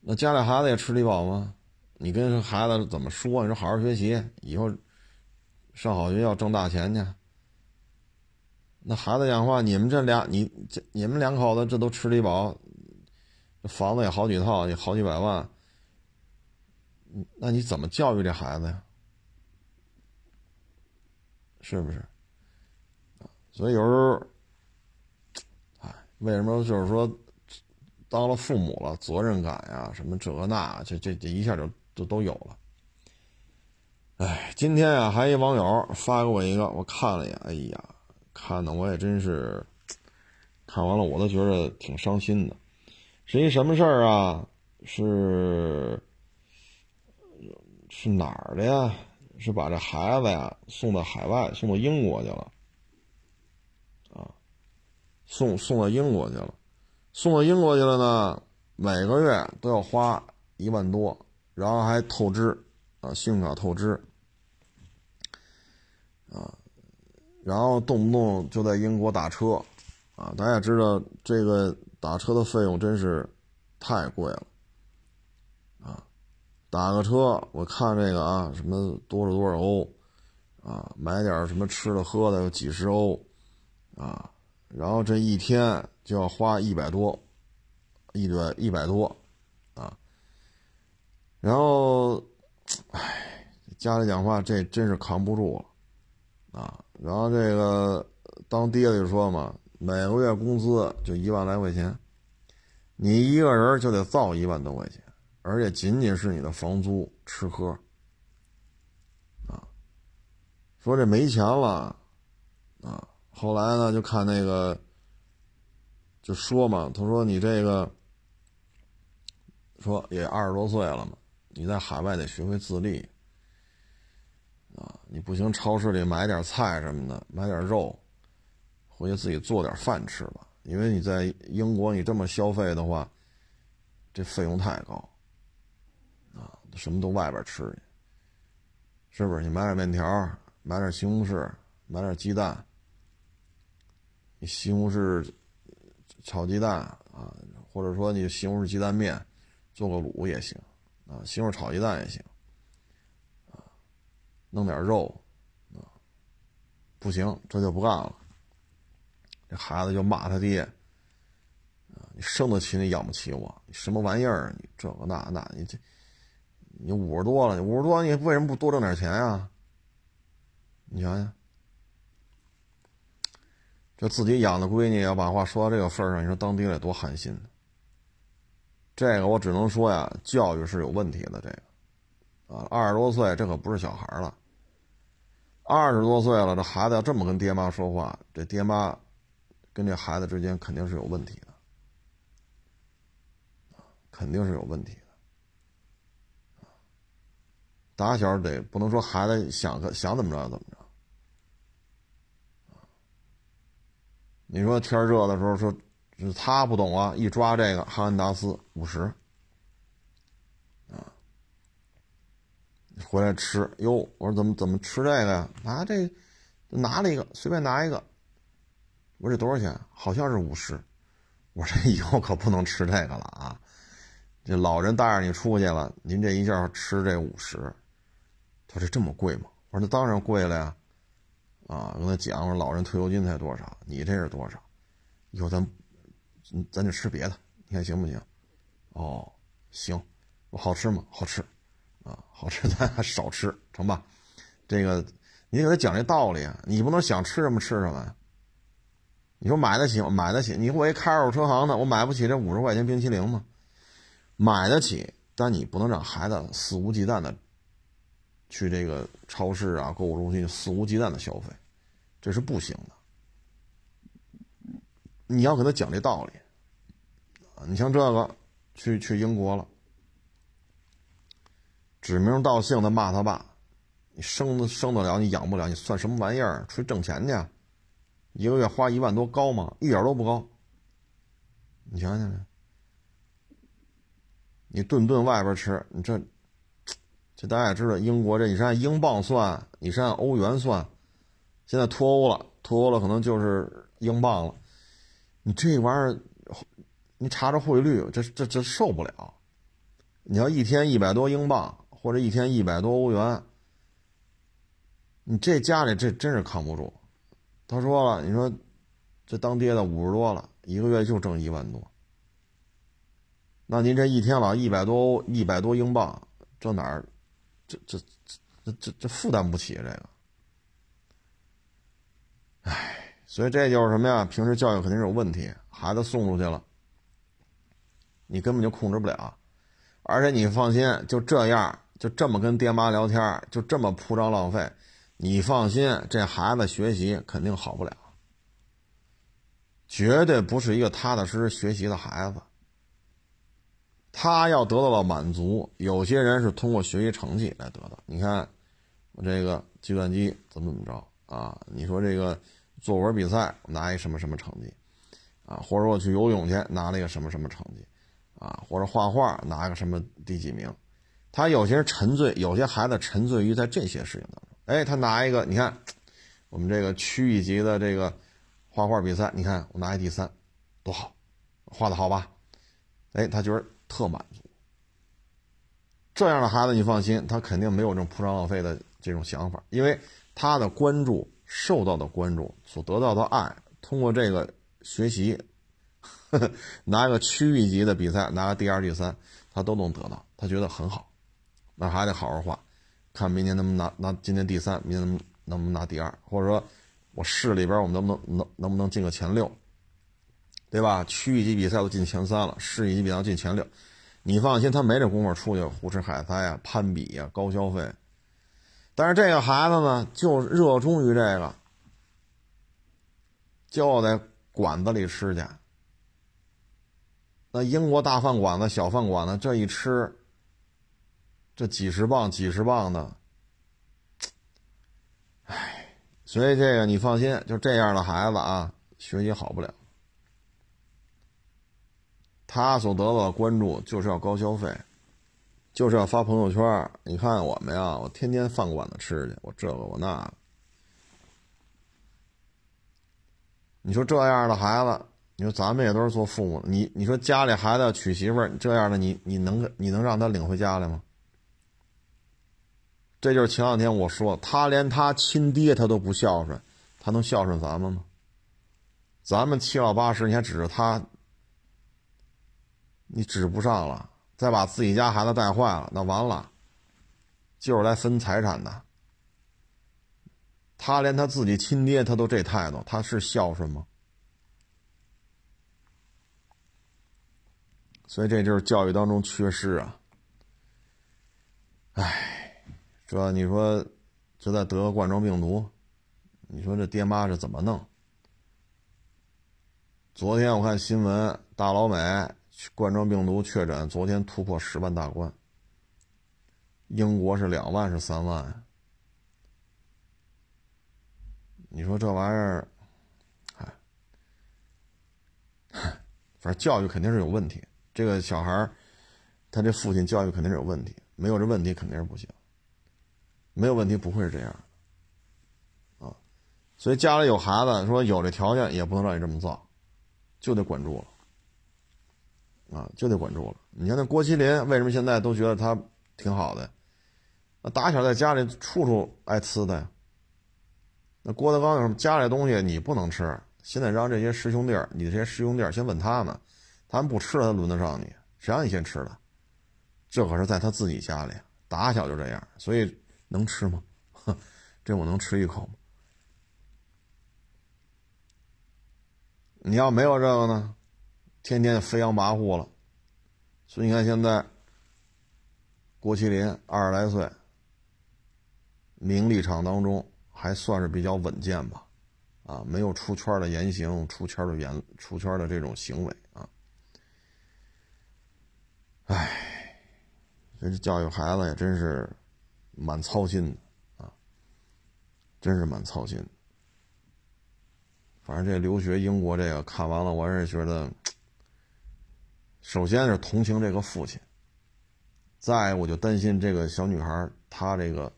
那家里孩子也吃力饱吗？你跟孩子怎么说？你说好好学习，以后上好学校挣大钱去。那孩子讲话，你们这俩，你这你们两口子这都吃力饱，这房子也好几套，也好几百万。那你怎么教育这孩子呀？是不是？所以有时候，哎，为什么就是说？当了父母了，责任感呀，什么这那，这这这一下就就都有了。哎，今天啊，还一网友发给我一个，我看了一眼，哎呀，看的我也真是，看完了我都觉得挺伤心的。是一什么事儿啊？是是哪儿的呀？是把这孩子呀送到海外，送到英国去了，啊，送送到英国去了。送到英国去了呢，每个月都要花一万多，然后还透支，啊，信用卡透支，啊，然后动不动就在英国打车，啊，大家也知道这个打车的费用真是太贵了，打个车我看这个啊，什么多少多少欧，啊，买点什么吃的喝的有几十欧，啊。然后这一天就要花一百多，一百一百多，啊，然后，唉，家里讲话这真是扛不住了，啊，然后这个当爹的就说嘛，每个月工资就一万来块钱，你一个人就得造一万多块钱，而且仅仅是你的房租吃喝，啊，说这没钱了，啊。后来呢，就看那个，就说嘛，他说你这个，说也二十多岁了嘛，你在海外得学会自立，啊，你不行，超市里买点菜什么的，买点肉，回去自己做点饭吃吧，因为你在英国你这么消费的话，这费用太高，什么都外边吃去，是不是？你买点面条，买点西红柿，买点鸡蛋。你西红柿炒鸡蛋啊，或者说你西红柿鸡蛋面做个卤也行啊，西红柿炒鸡蛋也行啊，弄点肉啊，不行这就不干了这孩子就骂他爹，啊，你生得起你养不起我，你什么玩意儿？你这个那那，你这你五十多了，你五十多你为什么不多挣点钱呀？你想想，这自己养的闺女要把话说到这个份上，你说当爹得多寒心呢？这个我只能说呀，教育是有问题的。这个啊，二十多岁这可不是小孩了。二十多岁了，这孩子要这么跟爹妈说话，这爹妈跟这孩子之间肯定是有问题的，肯定是有问题。打小得不能说孩子想想怎么着怎么着。你说天热的时候说，他不懂啊，一抓这个哈根达斯五十。啊回来吃哟，我说怎么怎么吃这个呀？拿这，拿了一个，随便拿一个。我说这多少钱？好像是五十。我说这以后可不能吃这个了啊！这老人带着你出去了，您这一下吃这五十，说这这么贵吗？我说那当然贵了呀！啊，跟他讲，我说老人退休金才多少，你这是多少？以后咱，咱就吃别的，你看行不行？哦，行。好吃吗？好吃。啊，好吃咱还少吃，成吧？这个你给他讲这道理啊，你不能想吃什么吃什么呀。你说买得起，买得起。你说我一开二手车行的，我买不起这五十块钱冰淇淋吗？买得起，但你不能让孩子肆无忌惮的去这个超市啊、购物中心肆无忌惮的消费，这是不行的。你要给他讲这道理。你像这个，去去英国了。指名道姓的骂他爸，你生生得了，你养不了，你算什么玩意儿？出去挣钱去，一个月花一万多高吗？一点都不高。你想想，你顿顿外边吃，你这，这大家也知道，英国这你是按英镑算，你是按欧元算，现在脱欧了，脱欧了可能就是英镑了。你这玩意儿，你查查汇率，这这这受不了。你要一天一百多英镑。或者一天一百多欧元，你这家里这真是扛不住。他说了，你说这当爹的五十多了，一个月就挣一万多，那您这一天老一百多欧、一百多英镑，这哪儿，这这这这这负担不起这个。唉，所以这就是什么呀？平时教育肯定是有问题，孩子送出去了，你根本就控制不了，而且你放心，就这样。就这么跟爹妈聊天，就这么铺张浪费，你放心，这孩子学习肯定好不了，绝对不是一个踏踏实实学习的孩子。他要得到了满足，有些人是通过学习成绩来得到。你看，我这个计算机怎么怎么着啊？你说这个作文比赛拿一什么什么成绩啊？或者我去游泳去拿了一个什么什么成绩啊？或者画画拿个什么第几名？他有些人沉醉，有些孩子沉醉于在这些事情当中。哎，他拿一个，你看，我们这个区一级的这个画画比赛，你看我拿一第三，多好，画的好吧？哎，他觉得特满足。这样的孩子，你放心，他肯定没有这种铺张浪费的这种想法，因为他的关注、受到的关注、所得到的爱，通过这个学习，呵 *laughs* 呵拿一个区域级的比赛，拿个第二、第三，他都能得到，他觉得很好。那还得好好画，看明年能不能拿拿今年第三，明年能不能拿第二，或者说，我市里边我们能不能能能不能进个前六，对吧？区一级比赛都进前三了，市一级比赛进前六，你放心，他没这功夫出去胡吃海塞呀、攀比呀、高消费。但是这个孩子呢，就热衷于这个，就在馆子里吃去。那英国大饭馆子、小饭馆子这一吃。这几十磅、几十磅的，唉，所以这个你放心，就这样的孩子啊，学习好不了。他所得到的关注就是要高消费，就是要发朋友圈。你看我们呀，我天天饭馆子吃去，我这个我那个。你说这样的孩子，你说咱们也都是做父母的，你你说家里孩子娶媳妇儿这样的，你你能你能让他领回家来吗？这就是前两天我说，他连他亲爹他都不孝顺，他能孝顺咱们吗？咱们七老八十，你还指着他，你指不上了。再把自己家孩子带坏了，那完了，就是来分财产的。他连他自己亲爹他都这态度，他是孝顺吗？所以这就是教育当中缺失啊！哎，这你说，这再得个冠状病毒，你说这爹妈是怎么弄？昨天我看新闻，大老美冠状病毒确诊，昨天突破十万大关。英国是两万是三万？你说这玩意儿，哎，*laughs* 反正教育肯定是有问题。这个小孩他这父亲教育肯定是有问题，没有这问题肯定是不行。没有问题不会是这样，啊，所以家里有孩子，说有这条件也不能让你这么造，就得管住了，啊，就得管住了。你看那郭麒麟，为什么现在都觉得他挺好的？那打小在家里处处挨呲的呀。那郭德纲有什么家里东西你不能吃？现在让这些师兄弟儿，你这些师兄弟儿先问他们，他们不吃了，他轮得上你？谁让你先吃的？这可是在他自己家里，打小就这样，所以能吃吗？这我能吃一口吗？你要没有这个呢，天天飞扬跋扈了。所以你看现在，郭麒麟二十来岁，名利场当中。还算是比较稳健吧，啊，没有出圈的言行，出圈的言，出圈的这种行为啊。唉，这教育孩子也真是蛮操心的啊，真是蛮操心。反正这留学英国这个看完了，我也是觉得，首先是同情这个父亲，再我就担心这个小女孩，她这个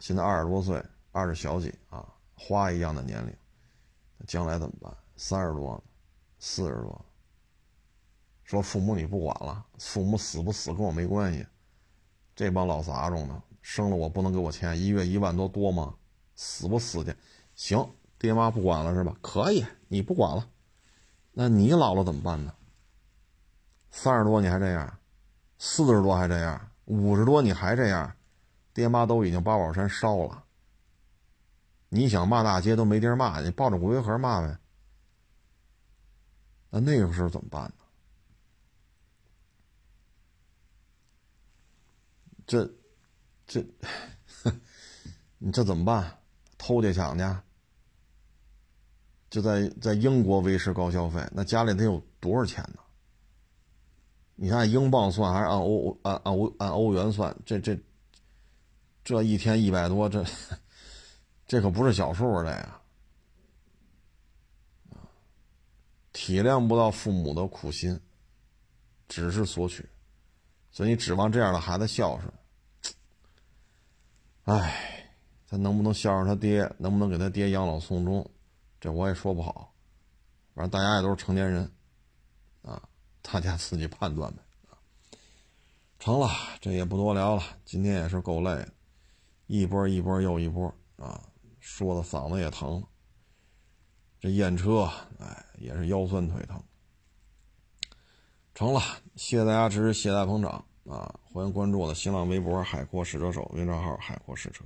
现在二十多岁。二十小几啊，花一样的年龄，将来怎么办？三十多，四十多，说父母你不管了，父母死不死跟我没关系。这帮老杂种呢，生了我不能给我钱，一月一万多多吗？死不死去？行，爹妈不管了是吧？可以，你不管了，那你老了怎么办呢？三十多你还这样，四十多还这样，五十多你还这样，爹妈都已经八宝山烧了。你想骂大街都没地儿骂，你抱着骨灰盒骂呗。那那个时候怎么办呢？这，这，*laughs* 你这怎么办？偷去抢去？就在在英国维持高消费，那家里得有多少钱呢？你看英镑算还是按欧按按欧按欧元算？这这，这一天一百多这。这可不是小数了呀！体谅不到父母的苦心，只是索取，所以你指望这样的孩子孝顺，哎，他能不能孝顺他爹，能不能给他爹养老送终，这我也说不好。反正大家也都是成年人，大家自己判断呗。成了，这也不多聊了。今天也是够累的，一波一波又一波啊！说的嗓子也疼，这验车，哎，也是腰酸腿疼。成了，谢谢大家支持，谢谢大家捧场啊！欢迎关注我的新浪微博“海阔试车手”微账号“海阔试车”。